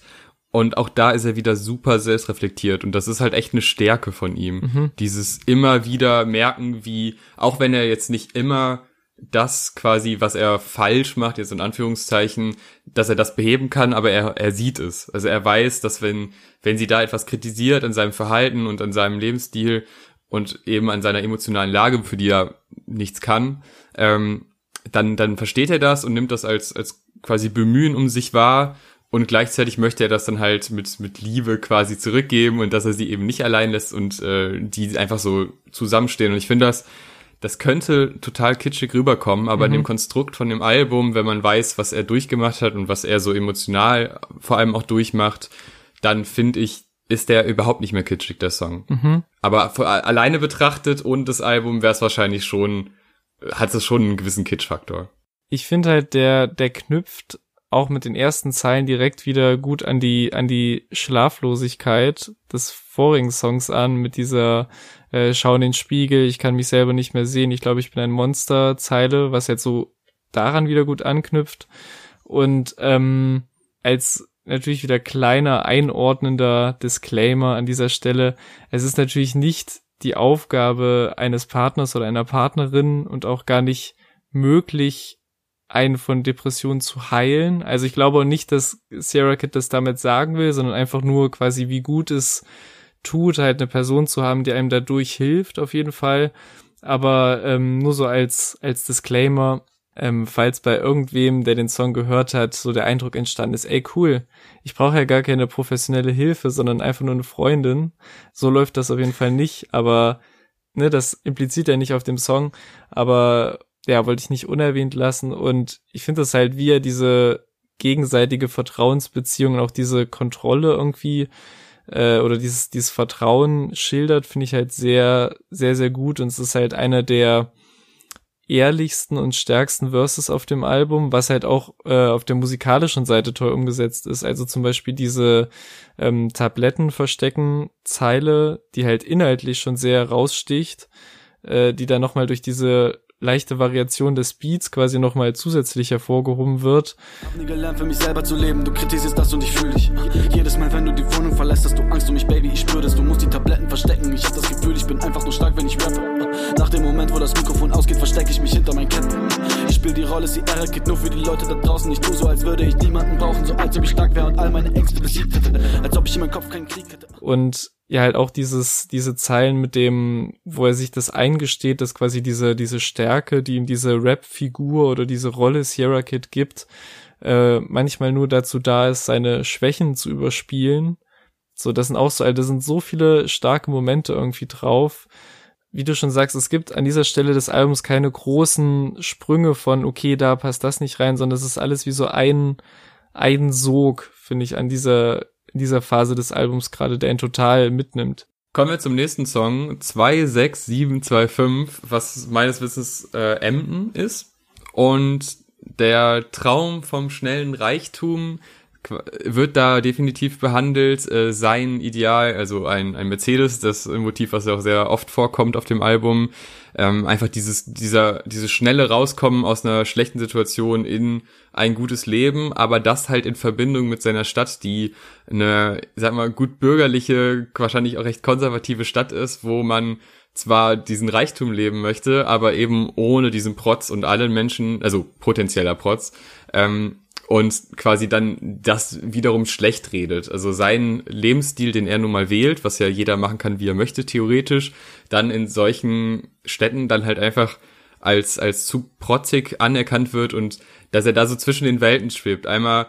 und auch da ist er wieder super selbstreflektiert. Und das ist halt echt eine Stärke von ihm. Mhm. Dieses immer wieder merken, wie, auch wenn er jetzt nicht immer das quasi, was er falsch macht, jetzt in Anführungszeichen, dass er das beheben kann, aber er, er sieht es. Also er weiß, dass wenn, wenn sie da etwas kritisiert an seinem Verhalten und an seinem Lebensstil und eben an seiner emotionalen Lage, für die er nichts kann, ähm, dann, dann versteht er das und nimmt das als, als quasi Bemühen um sich wahr und gleichzeitig möchte er das dann halt mit, mit Liebe quasi zurückgeben und dass er sie eben nicht allein lässt und äh, die einfach so zusammenstehen. Und ich finde das, das könnte total kitschig rüberkommen, aber mhm. in dem Konstrukt von dem Album, wenn man weiß, was er durchgemacht hat und was er so emotional vor allem auch durchmacht, dann finde ich, ist der überhaupt nicht mehr kitschig, der Song. Mhm. Aber für, alleine betrachtet und das Album wäre es wahrscheinlich schon, hat es schon einen gewissen Kitschfaktor. Ich finde halt, der, der knüpft auch mit den ersten Zeilen direkt wieder gut an die, an die Schlaflosigkeit des vorigen Songs an, mit dieser äh, Schau in den Spiegel, ich kann mich selber nicht mehr sehen, ich glaube, ich bin ein Monster Zeile, was jetzt so daran wieder gut anknüpft. Und ähm, als natürlich wieder kleiner einordnender Disclaimer an dieser Stelle, es ist natürlich nicht die Aufgabe eines Partners oder einer Partnerin und auch gar nicht möglich, einen von Depressionen zu heilen. Also ich glaube auch nicht, dass Sarah Kid das damit sagen will, sondern einfach nur quasi, wie gut es tut, halt eine Person zu haben, die einem dadurch hilft, auf jeden Fall. Aber ähm, nur so als, als Disclaimer, ähm, falls bei irgendwem, der den Song gehört hat, so der Eindruck entstanden ist, ey cool, ich brauche ja gar keine professionelle Hilfe, sondern einfach nur eine Freundin. So läuft das auf jeden Fall nicht, aber ne, das impliziert ja nicht auf dem Song, aber ja, wollte ich nicht unerwähnt lassen. Und ich finde das halt, wie er diese gegenseitige Vertrauensbeziehung und auch diese Kontrolle irgendwie äh, oder dieses, dieses Vertrauen schildert, finde ich halt sehr, sehr, sehr gut. Und es ist halt einer der ehrlichsten und stärksten Verses auf dem Album, was halt auch äh, auf der musikalischen Seite toll umgesetzt ist. Also zum Beispiel diese ähm, Tabletten verstecken Zeile, die halt inhaltlich schon sehr raussticht, äh, die dann nochmal durch diese leichte Variation des Beats quasi nochmal zusätzlich hervorgehoben wird. Hab nie gelernt, für mich selber zu leben. Du kritisierst das und ich fühle dich. Jedes Mal, wenn du die Wohnung verlässt, hast du Angst um mich, Baby. Ich spüre das. Du musst die Tabletten verstecken. Ich hab das Gefühl, ich bin einfach nur stark, wenn ich rappe. Nach dem Moment, wo das Mikrofon ausgeht, verstecke ich mich hinter meinen Ketten. Ich spiel die Rolle, sie Sierra geht nur für die Leute da draußen. Ich tu so, als würde ich niemanden brauchen. So als ob ich stark wäre und all meine Ängste besiegt hätte. Als ob ich in meinem Kopf keinen Krieg hätte. Und ja halt auch dieses, diese Zeilen mit dem, wo er sich das eingesteht, dass quasi diese, diese Stärke, die ihm diese Rap-Figur oder diese Rolle Sierra Kid gibt, äh, manchmal nur dazu da ist, seine Schwächen zu überspielen. So, das sind auch so, also, da sind so viele starke Momente irgendwie drauf. Wie du schon sagst, es gibt an dieser Stelle des Albums keine großen Sprünge von, okay, da passt das nicht rein, sondern es ist alles wie so ein, ein Sog, finde ich, an dieser in dieser Phase des Albums gerade, ihn total mitnimmt. Kommen wir zum nächsten Song, 26725, was meines Wissens äh, Emden ist. Und der Traum vom schnellen Reichtum wird da definitiv behandelt. Äh, sein Ideal, also ein, ein Mercedes, das Motiv, was ja auch sehr oft vorkommt auf dem Album, ähm, einfach dieses, dieser, dieses schnelle Rauskommen aus einer schlechten Situation in ein gutes Leben, aber das halt in Verbindung mit seiner Stadt, die eine, sag mal, gut bürgerliche, wahrscheinlich auch recht konservative Stadt ist, wo man zwar diesen Reichtum leben möchte, aber eben ohne diesen Protz und allen Menschen, also potenzieller Protz, ähm, und quasi dann das wiederum schlecht redet. Also seinen Lebensstil, den er nun mal wählt, was ja jeder machen kann, wie er möchte, theoretisch, dann in solchen Städten dann halt einfach als, als zu protzig anerkannt wird und dass er da so zwischen den Welten schwebt. Einmal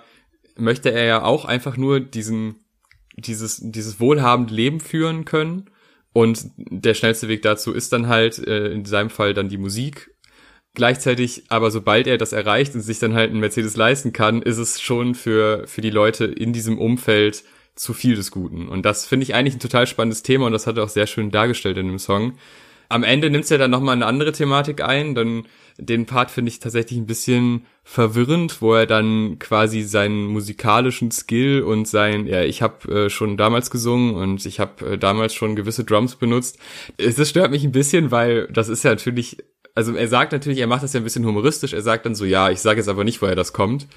möchte er ja auch einfach nur diesen, dieses, dieses wohlhabende Leben führen können. Und der schnellste Weg dazu ist dann halt äh, in seinem Fall dann die Musik Gleichzeitig, aber sobald er das erreicht und sich dann halt ein Mercedes leisten kann, ist es schon für, für die Leute in diesem Umfeld zu viel des Guten. Und das finde ich eigentlich ein total spannendes Thema und das hat er auch sehr schön dargestellt in dem Song. Am Ende nimmt es ja dann nochmal eine andere Thematik ein, dann den Part finde ich tatsächlich ein bisschen verwirrend, wo er dann quasi seinen musikalischen Skill und sein, ja, ich habe äh, schon damals gesungen und ich habe äh, damals schon gewisse Drums benutzt. Es stört mich ein bisschen, weil das ist ja natürlich also er sagt natürlich, er macht das ja ein bisschen humoristisch, er sagt dann so, ja, ich sage jetzt aber nicht, woher das kommt.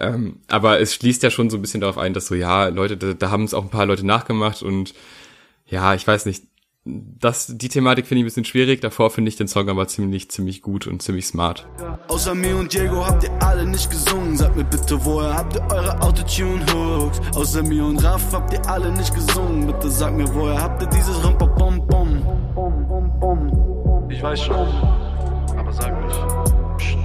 Ähm, aber es schließt ja schon so ein bisschen darauf ein, dass so, ja, Leute, da, da haben es auch ein paar Leute nachgemacht und ja, ich weiß nicht, das, die Thematik finde ich ein bisschen schwierig, davor finde ich den Song aber ziemlich, ziemlich gut und ziemlich smart. Außer mir und Diego habt ihr alle nicht gesungen. Sagt mir bitte, woher habt ihr eure Autotune-Hooks? Außer mir und Raff habt ihr alle nicht gesungen. Bitte sag mir, woher habt ihr dieses Rumpa-Bom-Bom? Ich weiß schon aber sag nicht.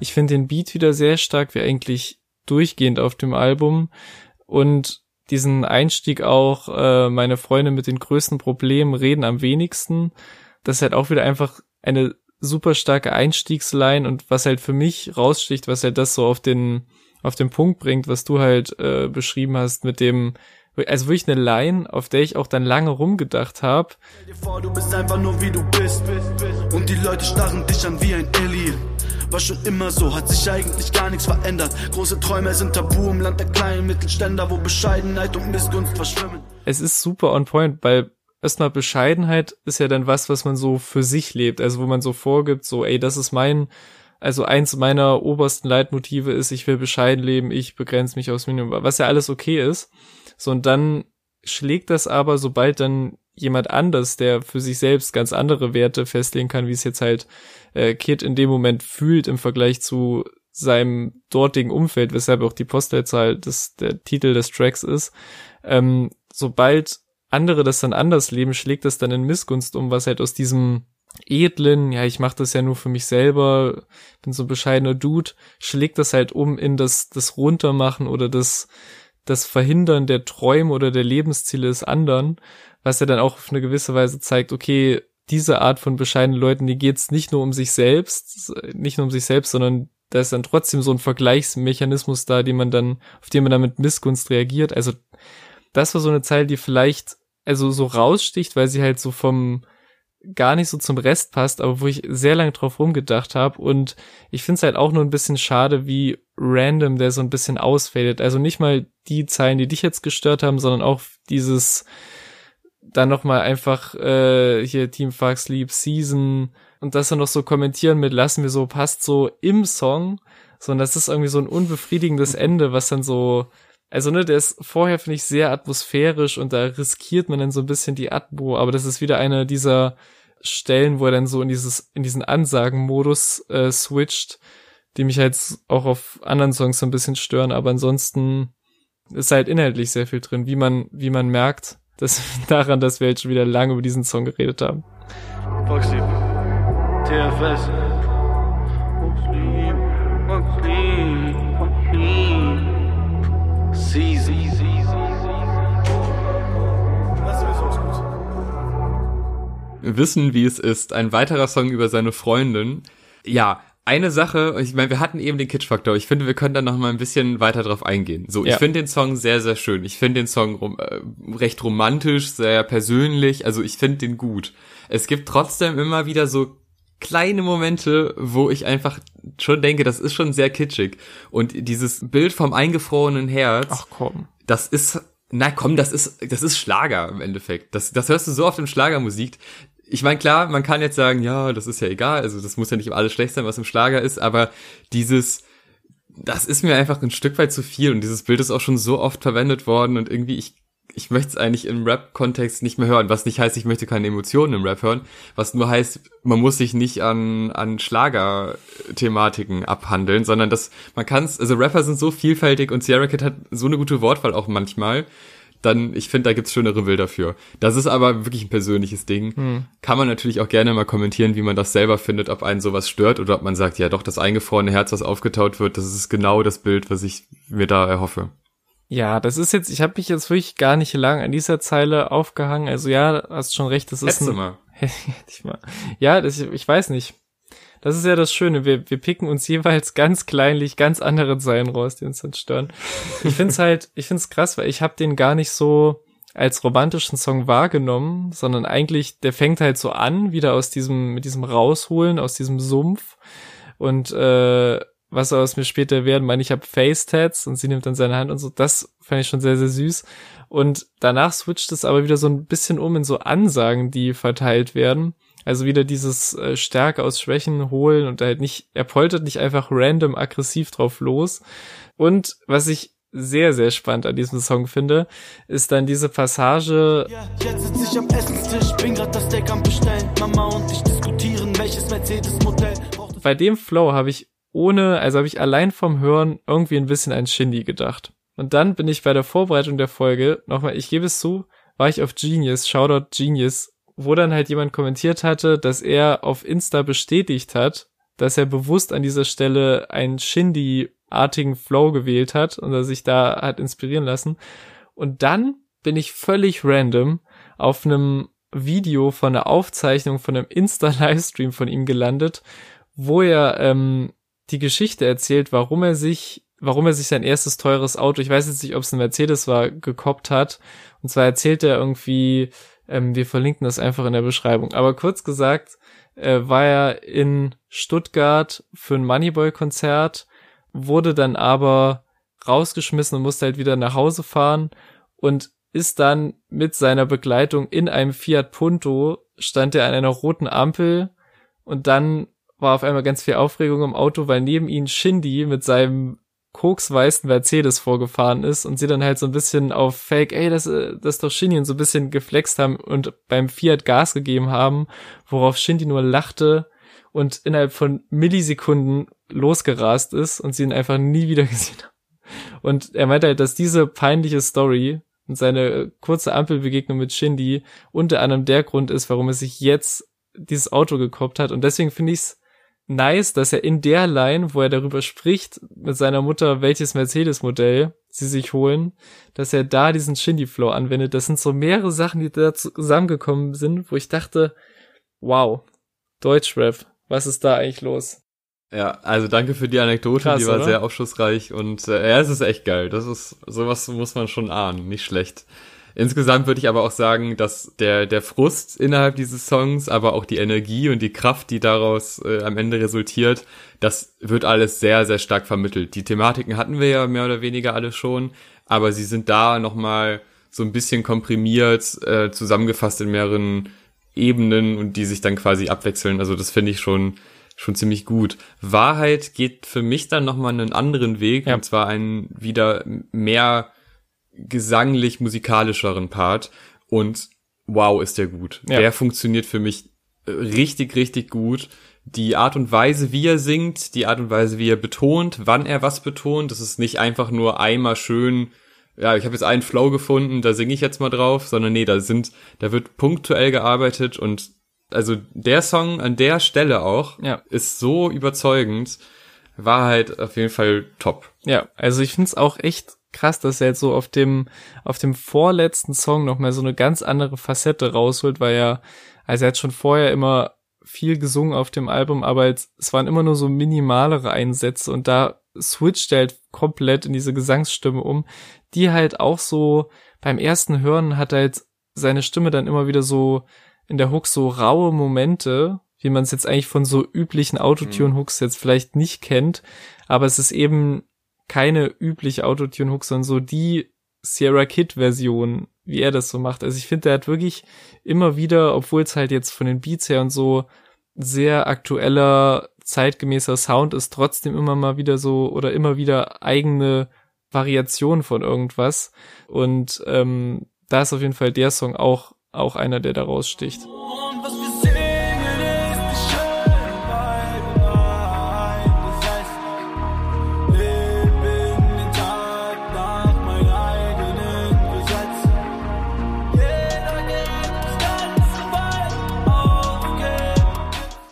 Ich finde den Beat wieder sehr stark, wie eigentlich durchgehend auf dem Album und diesen Einstieg auch, äh, meine Freunde mit den größten Problemen reden am wenigsten. Das ist halt auch wieder einfach eine super starke Einstiegsline und was halt für mich raussticht, was halt das so auf den, auf den Punkt bringt, was du halt äh, beschrieben hast mit dem, also wirklich eine Line, auf der ich auch dann lange rumgedacht habe. Stell dir vor, du bist einfach nur wie du bist. Und die Leute starren dich an wie ein Alien. War schon immer so, hat sich eigentlich gar nichts verändert. Große Träume sind tabu im Land der kleinen Mittelständler, wo Bescheidenheit und Missgunst verschwimmen. Es ist super on point, weil erstmal Bescheidenheit ist ja dann was, was man so für sich lebt. Also wo man so vorgibt, so, ey, das ist mein, also eins meiner obersten Leitmotive ist, ich will bescheiden leben, ich begrenze mich aufs Minimum, was ja alles okay ist. So, und dann schlägt das aber, sobald dann jemand anders, der für sich selbst ganz andere Werte festlegen kann, wie es jetzt halt äh, Kid in dem Moment fühlt im Vergleich zu seinem dortigen Umfeld, weshalb auch die Postleitzahl des, der Titel des Tracks ist. Ähm, sobald andere das dann anders leben, schlägt das dann in Missgunst um, was halt aus diesem edlen, ja, ich mache das ja nur für mich selber, bin so ein bescheidener Dude, schlägt das halt um in das, das Runtermachen oder das, das Verhindern der Träume oder der Lebensziele des anderen, was ja dann auch auf eine gewisse Weise zeigt, okay, diese Art von bescheidenen Leuten, die geht's nicht nur um sich selbst, nicht nur um sich selbst, sondern da ist dann trotzdem so ein Vergleichsmechanismus da, den man dann, auf den man dann mit Missgunst reagiert. Also das war so eine Zeile, die vielleicht also so raussticht, weil sie halt so vom gar nicht so zum Rest passt, aber wo ich sehr lange drauf rumgedacht habe und ich finde es halt auch nur ein bisschen schade, wie random der so ein bisschen ausfällt. Also nicht mal die Zeilen, die dich jetzt gestört haben, sondern auch dieses dann nochmal einfach äh, hier Team Fuck Sleep Season und das dann noch so kommentieren mit lassen wir so passt so im Song, sondern das ist irgendwie so ein unbefriedigendes Ende, was dann so also ne, der ist vorher finde ich sehr atmosphärisch und da riskiert man dann so ein bisschen die Atmo, aber das ist wieder einer dieser Stellen, wo er dann so in dieses in diesen Ansagenmodus äh, switcht, die mich halt auch auf anderen Songs so ein bisschen stören, aber ansonsten ist halt inhaltlich sehr viel drin, wie man wie man merkt, dass daran, dass wir jetzt schon wieder lange über diesen Song geredet haben. Foxy, TFS, Foxy, Foxy, Foxy. Season. Wissen, wie es ist. Ein weiterer Song über seine Freundin. Ja, eine Sache, ich meine, wir hatten eben den Kitsch-Faktor. Ich finde, wir können da noch mal ein bisschen weiter drauf eingehen. So, ja. ich finde den Song sehr, sehr schön. Ich finde den Song rom äh, recht romantisch, sehr persönlich. Also ich finde den gut. Es gibt trotzdem immer wieder so kleine Momente, wo ich einfach schon denke, das ist schon sehr kitschig. Und dieses Bild vom eingefrorenen Herz. Ach komm. Das ist, na komm, das ist, das ist Schlager im Endeffekt. Das, das hörst du so oft im Schlagermusik. Ich meine, klar, man kann jetzt sagen, ja, das ist ja egal, also das muss ja nicht alles schlecht sein, was im Schlager ist, aber dieses, das ist mir einfach ein Stück weit zu viel und dieses Bild ist auch schon so oft verwendet worden und irgendwie, ich ich möchte es eigentlich im Rap-Kontext nicht mehr hören, was nicht heißt, ich möchte keine Emotionen im Rap hören, was nur heißt, man muss sich nicht an, an Schlager-Thematiken abhandeln, sondern dass man kann es, also Rapper sind so vielfältig und Sierra Kid hat so eine gute Wortwahl auch manchmal, dann, ich finde, da gibt's schönere Bilder für. Das ist aber wirklich ein persönliches Ding. Hm. Kann man natürlich auch gerne mal kommentieren, wie man das selber findet, ob einen sowas stört oder ob man sagt, ja doch, das eingefrorene Herz, was aufgetaut wird, das ist genau das Bild, was ich mir da erhoffe. Ja, das ist jetzt, ich habe mich jetzt wirklich gar nicht lang an dieser Zeile aufgehangen. Also ja, hast schon recht, das ist Hättest du ein, mal. Hätte ich mal. Ja, das, ich weiß nicht. Das ist ja das Schöne. Wir, wir picken uns jeweils ganz kleinlich ganz andere Zeilen raus, die uns dann stören. Ich find's halt, ich find's krass, weil ich habe den gar nicht so als romantischen Song wahrgenommen, sondern eigentlich, der fängt halt so an, wieder aus diesem, mit diesem Rausholen, aus diesem Sumpf. Und äh, was aus mir später werden, meine ich habe Face-Tats und sie nimmt dann seine Hand und so. Das fand ich schon sehr, sehr süß. Und danach switcht es aber wieder so ein bisschen um in so Ansagen, die verteilt werden. Also wieder dieses äh, Stärke aus Schwächen holen und halt nicht, er poltert nicht einfach random aggressiv drauf los. Und was ich sehr, sehr spannend an diesem Song finde, ist dann diese Passage, Ja, jetzt sitz ich am Essenstisch, bin grad das Steak am Bestellen. Mama und ich diskutieren, welches Mercedes-Modell bei dem Flow habe ich ohne, also habe ich allein vom Hören irgendwie ein bisschen an Shindy gedacht. Und dann bin ich bei der Vorbereitung der Folge, nochmal, ich gebe es zu, war ich auf Genius, Shoutout Genius, wo dann halt jemand kommentiert hatte, dass er auf Insta bestätigt hat, dass er bewusst an dieser Stelle einen Shindy-artigen Flow gewählt hat und er sich da hat inspirieren lassen. Und dann bin ich völlig random auf einem Video von einer Aufzeichnung von einem Insta-Livestream von ihm gelandet, wo er ähm, die Geschichte erzählt, warum er sich, warum er sich sein erstes teures Auto, ich weiß jetzt nicht, ob es ein Mercedes war, gekoppt hat. Und zwar erzählt er irgendwie, ähm, wir verlinken das einfach in der Beschreibung. Aber kurz gesagt, äh, war er in Stuttgart für ein Moneyboy-Konzert, wurde dann aber rausgeschmissen und musste halt wieder nach Hause fahren und ist dann mit seiner Begleitung in einem Fiat Punto, stand er an einer roten Ampel und dann war auf einmal ganz viel Aufregung im Auto, weil neben ihnen Shindy mit seinem koksweißen Mercedes vorgefahren ist und sie dann halt so ein bisschen auf Fake, ey, das, äh, das ist doch Shindy und so ein bisschen geflext haben und beim Fiat Gas gegeben haben, worauf Shindy nur lachte und innerhalb von Millisekunden losgerast ist und sie ihn einfach nie wieder gesehen haben. Und er meinte halt, dass diese peinliche Story und seine kurze Ampelbegegnung mit Shindy unter anderem der Grund ist, warum er sich jetzt dieses Auto gekoppt hat. Und deswegen finde ich's nice, dass er in der Line, wo er darüber spricht mit seiner Mutter, welches Mercedes-Modell sie sich holen, dass er da diesen Shindy-Flow anwendet. Das sind so mehrere Sachen, die da zusammengekommen sind, wo ich dachte, wow, Deutschrap, was ist da eigentlich los? Ja, also danke für die Anekdote, Krass, die war oder? sehr aufschlussreich und äh, ja, es ist echt geil. Das ist sowas muss man schon ahnen, nicht schlecht. Insgesamt würde ich aber auch sagen, dass der der Frust innerhalb dieses Songs, aber auch die Energie und die Kraft, die daraus äh, am Ende resultiert, das wird alles sehr sehr stark vermittelt. Die Thematiken hatten wir ja mehr oder weniger alle schon, aber sie sind da noch mal so ein bisschen komprimiert, äh, zusammengefasst in mehreren Ebenen und die sich dann quasi abwechseln. Also das finde ich schon schon ziemlich gut. Wahrheit geht für mich dann noch mal einen anderen Weg Ja. und zwar einen wieder mehr gesanglich musikalischeren Part und wow ist der gut. Ja. Der funktioniert für mich äh, richtig richtig gut. Die Art und Weise, wie er singt, die Art und Weise, wie er betont, wann er was betont, das ist nicht einfach nur einmal schön ja, ich habe jetzt einen Flow gefunden, da singe ich jetzt mal drauf, sondern nee, da sind, da wird punktuell gearbeitet und also der Song an der Stelle auch Ja. ist so überzeugend, war halt auf jeden Fall top. Ja, also ich find's auch echt krass, dass er jetzt so auf dem, auf dem vorletzten Song noch mal so eine ganz andere Facette rausholt, weil er, also er hat schon vorher immer viel gesungen auf dem Album, aber jetzt, es waren immer nur so minimalere Einsätze und da switcht er halt komplett in diese Gesangsstimme um, die halt auch so beim ersten Hören hat halt seine Stimme dann immer wieder so in der Hook so raue Momente, wie man es jetzt eigentlich von so üblichen Autotune-Hooks jetzt vielleicht nicht kennt, aber es ist eben keine übliche Autotune-Hook, sondern so die Sierra Kid-Version, wie er das so macht. Also ich finde, der hat wirklich immer wieder, obwohl es halt jetzt von den Beats her und so sehr aktueller, zeitgemäßer Sound ist, trotzdem immer mal wieder so oder immer wieder eigene Variationen von irgendwas. Und ähm, da ist auf jeden Fall der Song auch, auch einer, der da raussticht.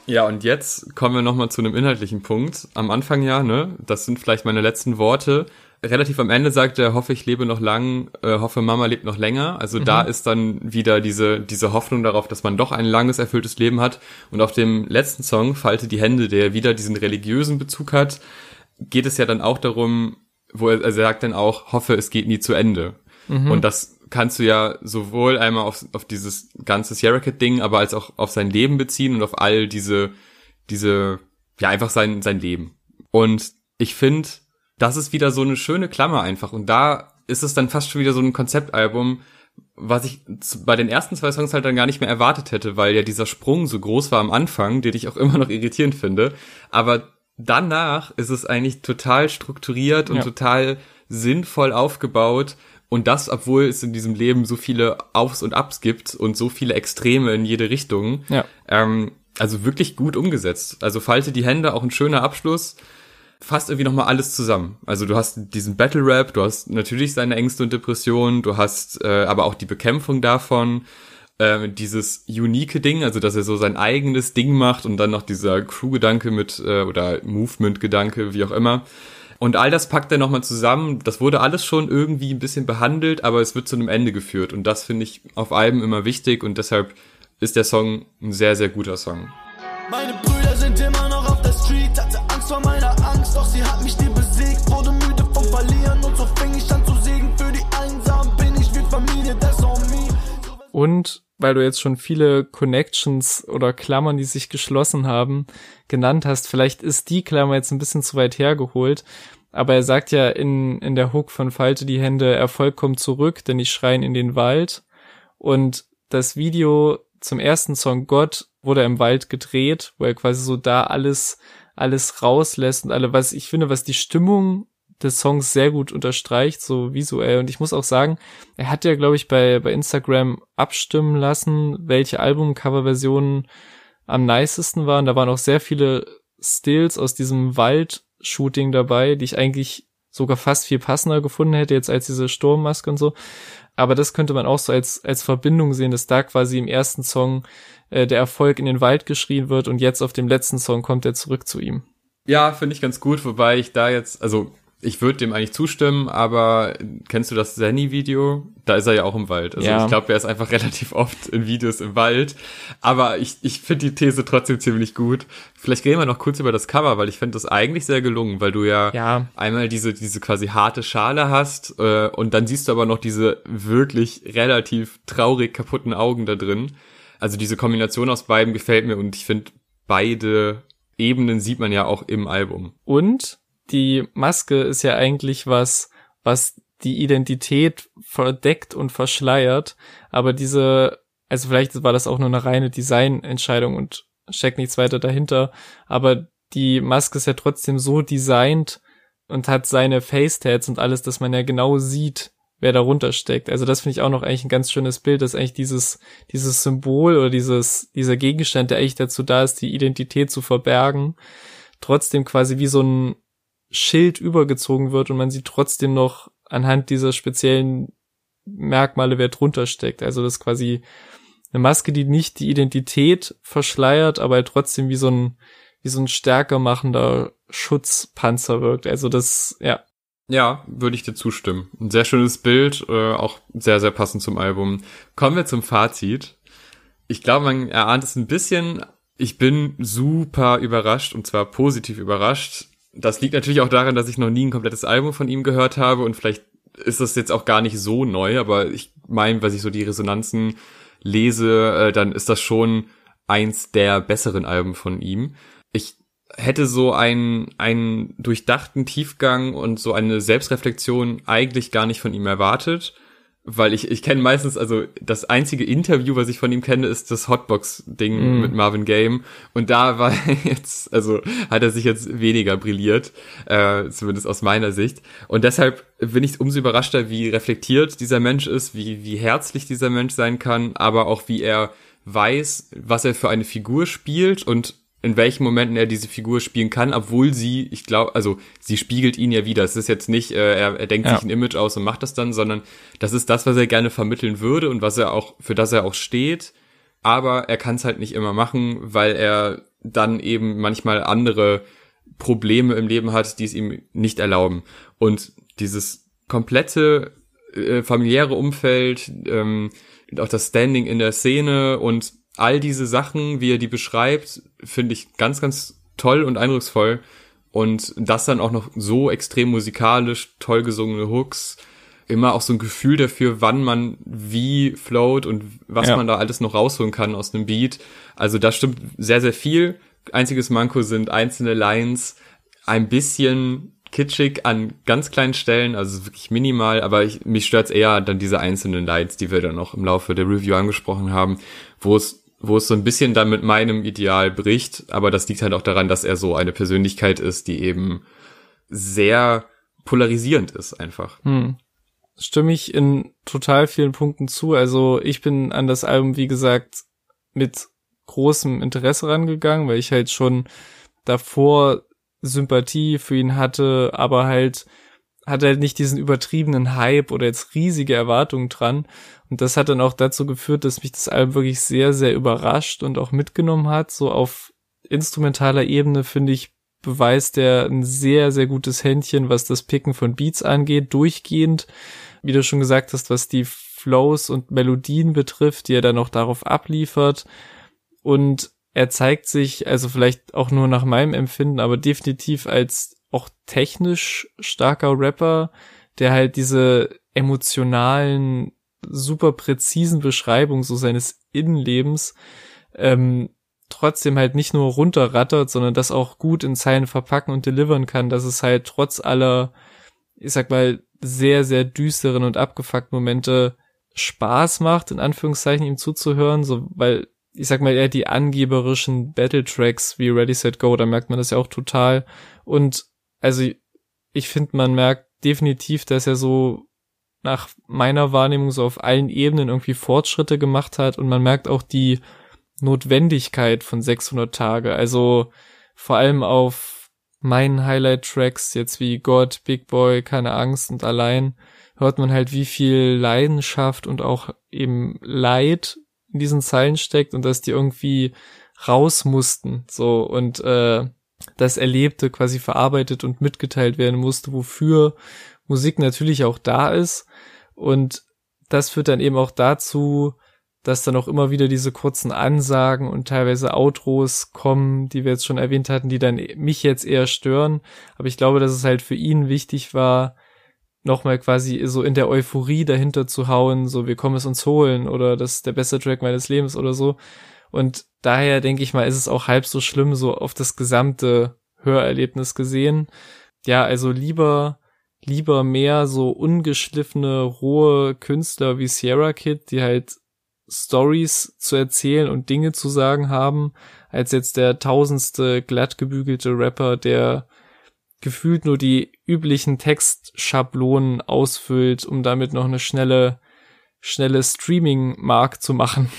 Ja, und jetzt kommen wir nochmal zu einem inhaltlichen Punkt. Am Anfang ja, ne, das sind vielleicht meine letzten Worte. Relativ am Ende sagt er, hoffe ich lebe noch lang, äh, hoffe Mama lebt noch länger. Also da ist dann wieder diese, diese Hoffnung darauf, dass man doch ein langes, erfülltes Leben hat. Und auf dem letzten Song, Falte die Hände, der wieder diesen religiösen Bezug hat, geht es ja dann auch darum, wo er, also er sagt dann auch, hoffe es geht nie zu Ende. Und das kannst du ja sowohl einmal auf, auf dieses ganze Sierra Kid Ding, aber als auch auf sein Leben beziehen und auf all diese, diese, ja, einfach sein, sein Leben. Und ich finde, das ist wieder so eine schöne Klammer einfach. Und da ist es dann fast schon wieder so ein Konzeptalbum, was ich bei den ersten zwei Songs halt dann gar nicht mehr erwartet hätte, weil ja dieser Sprung so groß war am Anfang, den ich auch immer noch irritierend finde. Aber danach ist es eigentlich total strukturiert und Ja. total sinnvoll aufgebaut. Und das, obwohl es in diesem Leben so viele Aufs und Abs gibt und so viele Extreme in jede Richtung. Ja. Ähm, also wirklich gut umgesetzt. Also falte die Hände, auch ein schöner Abschluss. Fasst irgendwie nochmal alles zusammen. Also du hast diesen Battle Rap, du hast natürlich seine Ängste und Depressionen, du hast äh, aber auch die Bekämpfung davon, äh, dieses unique Ding, also dass er so sein eigenes Ding macht und dann noch dieser Crew-Gedanke mit äh, oder Movement-Gedanke, wie auch immer. Und all das packt er nochmal zusammen. Das wurde alles schon irgendwie ein bisschen behandelt, aber es wird zu einem Ende geführt. Und das finde ich auf Alben immer wichtig und deshalb ist der Song ein sehr, sehr guter Song. Meine Brüder Und weil du jetzt schon viele Connections oder Klammern, die sich geschlossen haben, genannt hast, vielleicht ist die Klammer jetzt ein bisschen zu weit hergeholt. Aber er sagt ja in, in der Hook von Falte die Hände, Erfolg kommt zurück, denn ich schreien in den Wald. Und das Video zum ersten Song Gott wurde im Wald gedreht, wo er quasi so da alles, alles rauslässt und alle, was ich finde, was die Stimmung des Songs sehr gut unterstreicht, so visuell. Und ich muss auch sagen, er hat ja, glaube ich, bei, bei Instagram abstimmen lassen, welche Albumcover-Versionen am nicesten waren. Da waren auch sehr viele Stills aus diesem Wald-Shooting dabei, die ich eigentlich sogar fast viel passender gefunden hätte, jetzt als diese Sturmmaske und so. Aber das könnte man auch so als, als Verbindung sehen, dass da quasi im ersten Song äh, der Erfolg in den Wald geschrien wird und jetzt auf dem letzten Song kommt er zurück zu ihm. Ja, finde ich ganz gut, wobei ich da jetzt, also ich würde dem eigentlich zustimmen, aber kennst du das Zenny-Video? Da ist er ja auch im Wald. Also Ja. ich glaube, er ist einfach relativ oft in Videos im Wald. Aber ich, ich finde die These trotzdem ziemlich gut. Vielleicht reden wir noch kurz über das Cover, weil ich finde das eigentlich sehr gelungen, weil du ja, Ja. einmal diese, diese quasi harte Schale hast äh, und dann siehst du aber noch diese wirklich relativ traurig kaputten Augen da drin. Also diese Kombination aus beiden gefällt mir und ich finde beide Ebenen sieht man ja auch im Album. Und die Maske ist ja eigentlich was, was die Identität verdeckt und verschleiert. Aber diese, also vielleicht war das auch nur eine reine Designentscheidung und steckt nichts weiter dahinter. Aber die Maske ist ja trotzdem so designt und hat seine Face-Tats und alles, dass man ja genau sieht, wer darunter steckt. Also das finde ich auch noch eigentlich ein ganz schönes Bild, dass eigentlich dieses, dieses Symbol oder dieses, dieser Gegenstand, der eigentlich dazu da ist, die Identität zu verbergen, trotzdem quasi wie so ein Schild übergezogen wird und man sieht trotzdem noch anhand dieser speziellen Merkmale, wer drunter steckt. Also das ist quasi eine Maske, die nicht die Identität verschleiert, aber halt trotzdem wie so ein, wie so ein stärker machender Schutzpanzer wirkt. Also das, ja, Ja, würde ich dir zustimmen. Ein sehr schönes Bild, äh, auch sehr, sehr passend zum Album. Kommen wir zum Fazit. Ich glaube, man erahnt es ein bisschen. Ich bin super überrascht und zwar positiv überrascht. Das liegt natürlich auch daran, dass ich noch nie ein komplettes Album von ihm gehört habe und vielleicht ist das jetzt auch gar nicht so neu, aber ich meine, weil ich so die Resonanzen lese, äh, dann ist das schon eins der besseren Alben von ihm. Ich hätte so einen, einen durchdachten Tiefgang und so eine Selbstreflexion eigentlich gar nicht von ihm erwartet, weil ich, ich kenne meistens, also das einzige Interview, was ich von ihm kenne, ist das Hotbox-Ding Mm. mit Marvin Game. Und da war er jetzt, also hat er sich jetzt weniger brilliert, äh, zumindest aus meiner Sicht. Und deshalb bin ich umso überraschter, wie reflektiert dieser Mensch ist, wie, wie herzlich dieser Mensch sein kann, aber auch wie er weiß, was er für eine Figur spielt und in welchen Momenten er diese Figur spielen kann, obwohl sie, ich glaube, also sie spiegelt ihn ja wieder. Es ist jetzt nicht, äh, er, er denkt Ja. sich ein Image aus und macht das dann, sondern das ist das, was er gerne vermitteln würde und was er auch, für das er auch steht. Aber er kann es halt nicht immer machen, weil er dann eben manchmal andere Probleme im Leben hat, die es ihm nicht erlauben. Und dieses komplette äh, familiäre Umfeld, ähm, auch das Standing in der Szene und all diese Sachen, wie er die beschreibt, finde ich ganz, ganz toll und eindrucksvoll. Und das dann auch noch so extrem musikalisch, toll gesungene Hooks, immer auch so ein Gefühl dafür, wann man wie float und was Ja. man da alles noch rausholen kann aus einem Beat. Also da stimmt sehr, sehr viel. Einziges Manko sind einzelne Lines, ein bisschen kitschig an ganz kleinen Stellen, also wirklich minimal, aber ich, mich stört's eher dann diese einzelnen Lines, die wir dann noch im Laufe der Review angesprochen haben, wo es wo es so ein bisschen dann mit meinem Ideal bricht, aber das liegt halt auch daran, dass er so eine Persönlichkeit ist, die eben sehr polarisierend ist einfach. Hm. Stimme ich in total vielen Punkten zu. Also ich bin an das Album, wie gesagt, mit großem Interesse rangegangen, weil ich halt schon davor Sympathie für ihn hatte, aber halt hatte halt nicht diesen übertriebenen Hype oder jetzt riesige Erwartungen dran. Und das hat dann auch dazu geführt, dass mich das Album wirklich sehr, sehr überrascht und auch mitgenommen hat. So auf instrumentaler Ebene finde ich, beweist er ein sehr, sehr gutes Händchen, was das Picken von Beats angeht, durchgehend. Wie du schon gesagt hast, was die Flows und Melodien betrifft, die er dann auch darauf abliefert. Und er zeigt sich, also vielleicht auch nur nach meinem Empfinden, aber definitiv als auch technisch starker Rapper, der halt diese emotionalen, super präzisen Beschreibungen so seines Innenlebens ähm, trotzdem halt nicht nur runterrattert, sondern das auch gut in Zeilen verpacken und delivern kann, dass es halt trotz aller, ich sag mal, sehr, sehr düsteren und abgefuckten Momente Spaß macht, in Anführungszeichen ihm zuzuhören, so, weil, ich sag mal, eher die angeberischen Battle-Tracks wie Ready, Set, Go, da merkt man das ja auch total. Und, also, ich finde, man merkt definitiv, dass er so nach meiner Wahrnehmung so auf allen Ebenen irgendwie Fortschritte gemacht hat und man merkt auch die Notwendigkeit von 600 Tage. Also vor allem auf meinen Highlight-Tracks, jetzt wie God, Big Boy, keine Angst und allein, hört man halt, wie viel Leidenschaft und auch eben Leid in diesen Zeilen steckt und dass die irgendwie raus mussten, so und äh, das Erlebte quasi verarbeitet und mitgeteilt werden musste, wofür Musik natürlich auch da ist und das führt dann eben auch dazu, dass dann auch immer wieder diese kurzen Ansagen und teilweise Outros kommen, die wir jetzt schon erwähnt hatten, die dann mich jetzt eher stören. Aber ich glaube, dass es halt für ihn wichtig war, nochmal quasi so in der Euphorie dahinter zu hauen, so wir kommen es uns holen oder das ist der beste Track meines Lebens oder so. Und daher denke ich mal, ist es auch halb so schlimm, so auf das gesamte Hörerlebnis gesehen. Ja, also lieber lieber mehr so ungeschliffene, rohe Künstler wie Sierra Kid, die halt Stories zu erzählen und Dinge zu sagen haben, als jetzt der tausendste glatt gebügelte Rapper, der gefühlt nur die üblichen Textschablonen ausfüllt, um damit noch eine schnelle, schnelle Streaming-Mark zu machen.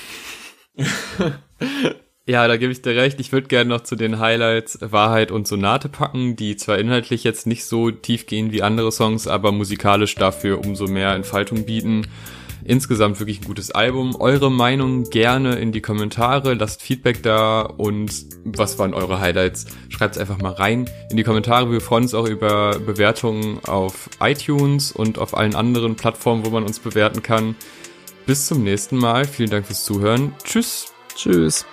Ja, da gebe ich dir recht. Ich würde gerne noch zu den Highlights Wahrheit und Sonate packen, die zwar inhaltlich jetzt nicht so tief gehen wie andere Songs, aber musikalisch dafür umso mehr Entfaltung bieten. Insgesamt wirklich ein gutes Album. Eure Meinung gerne in die Kommentare, lasst Feedback da und was waren eure Highlights? Schreibt's einfach mal rein in die Kommentare. Wir freuen uns auch über Bewertungen auf iTunes und auf allen anderen Plattformen, wo man uns bewerten kann. Bis zum nächsten Mal. Vielen Dank fürs Zuhören. Tschüss. Tschüss.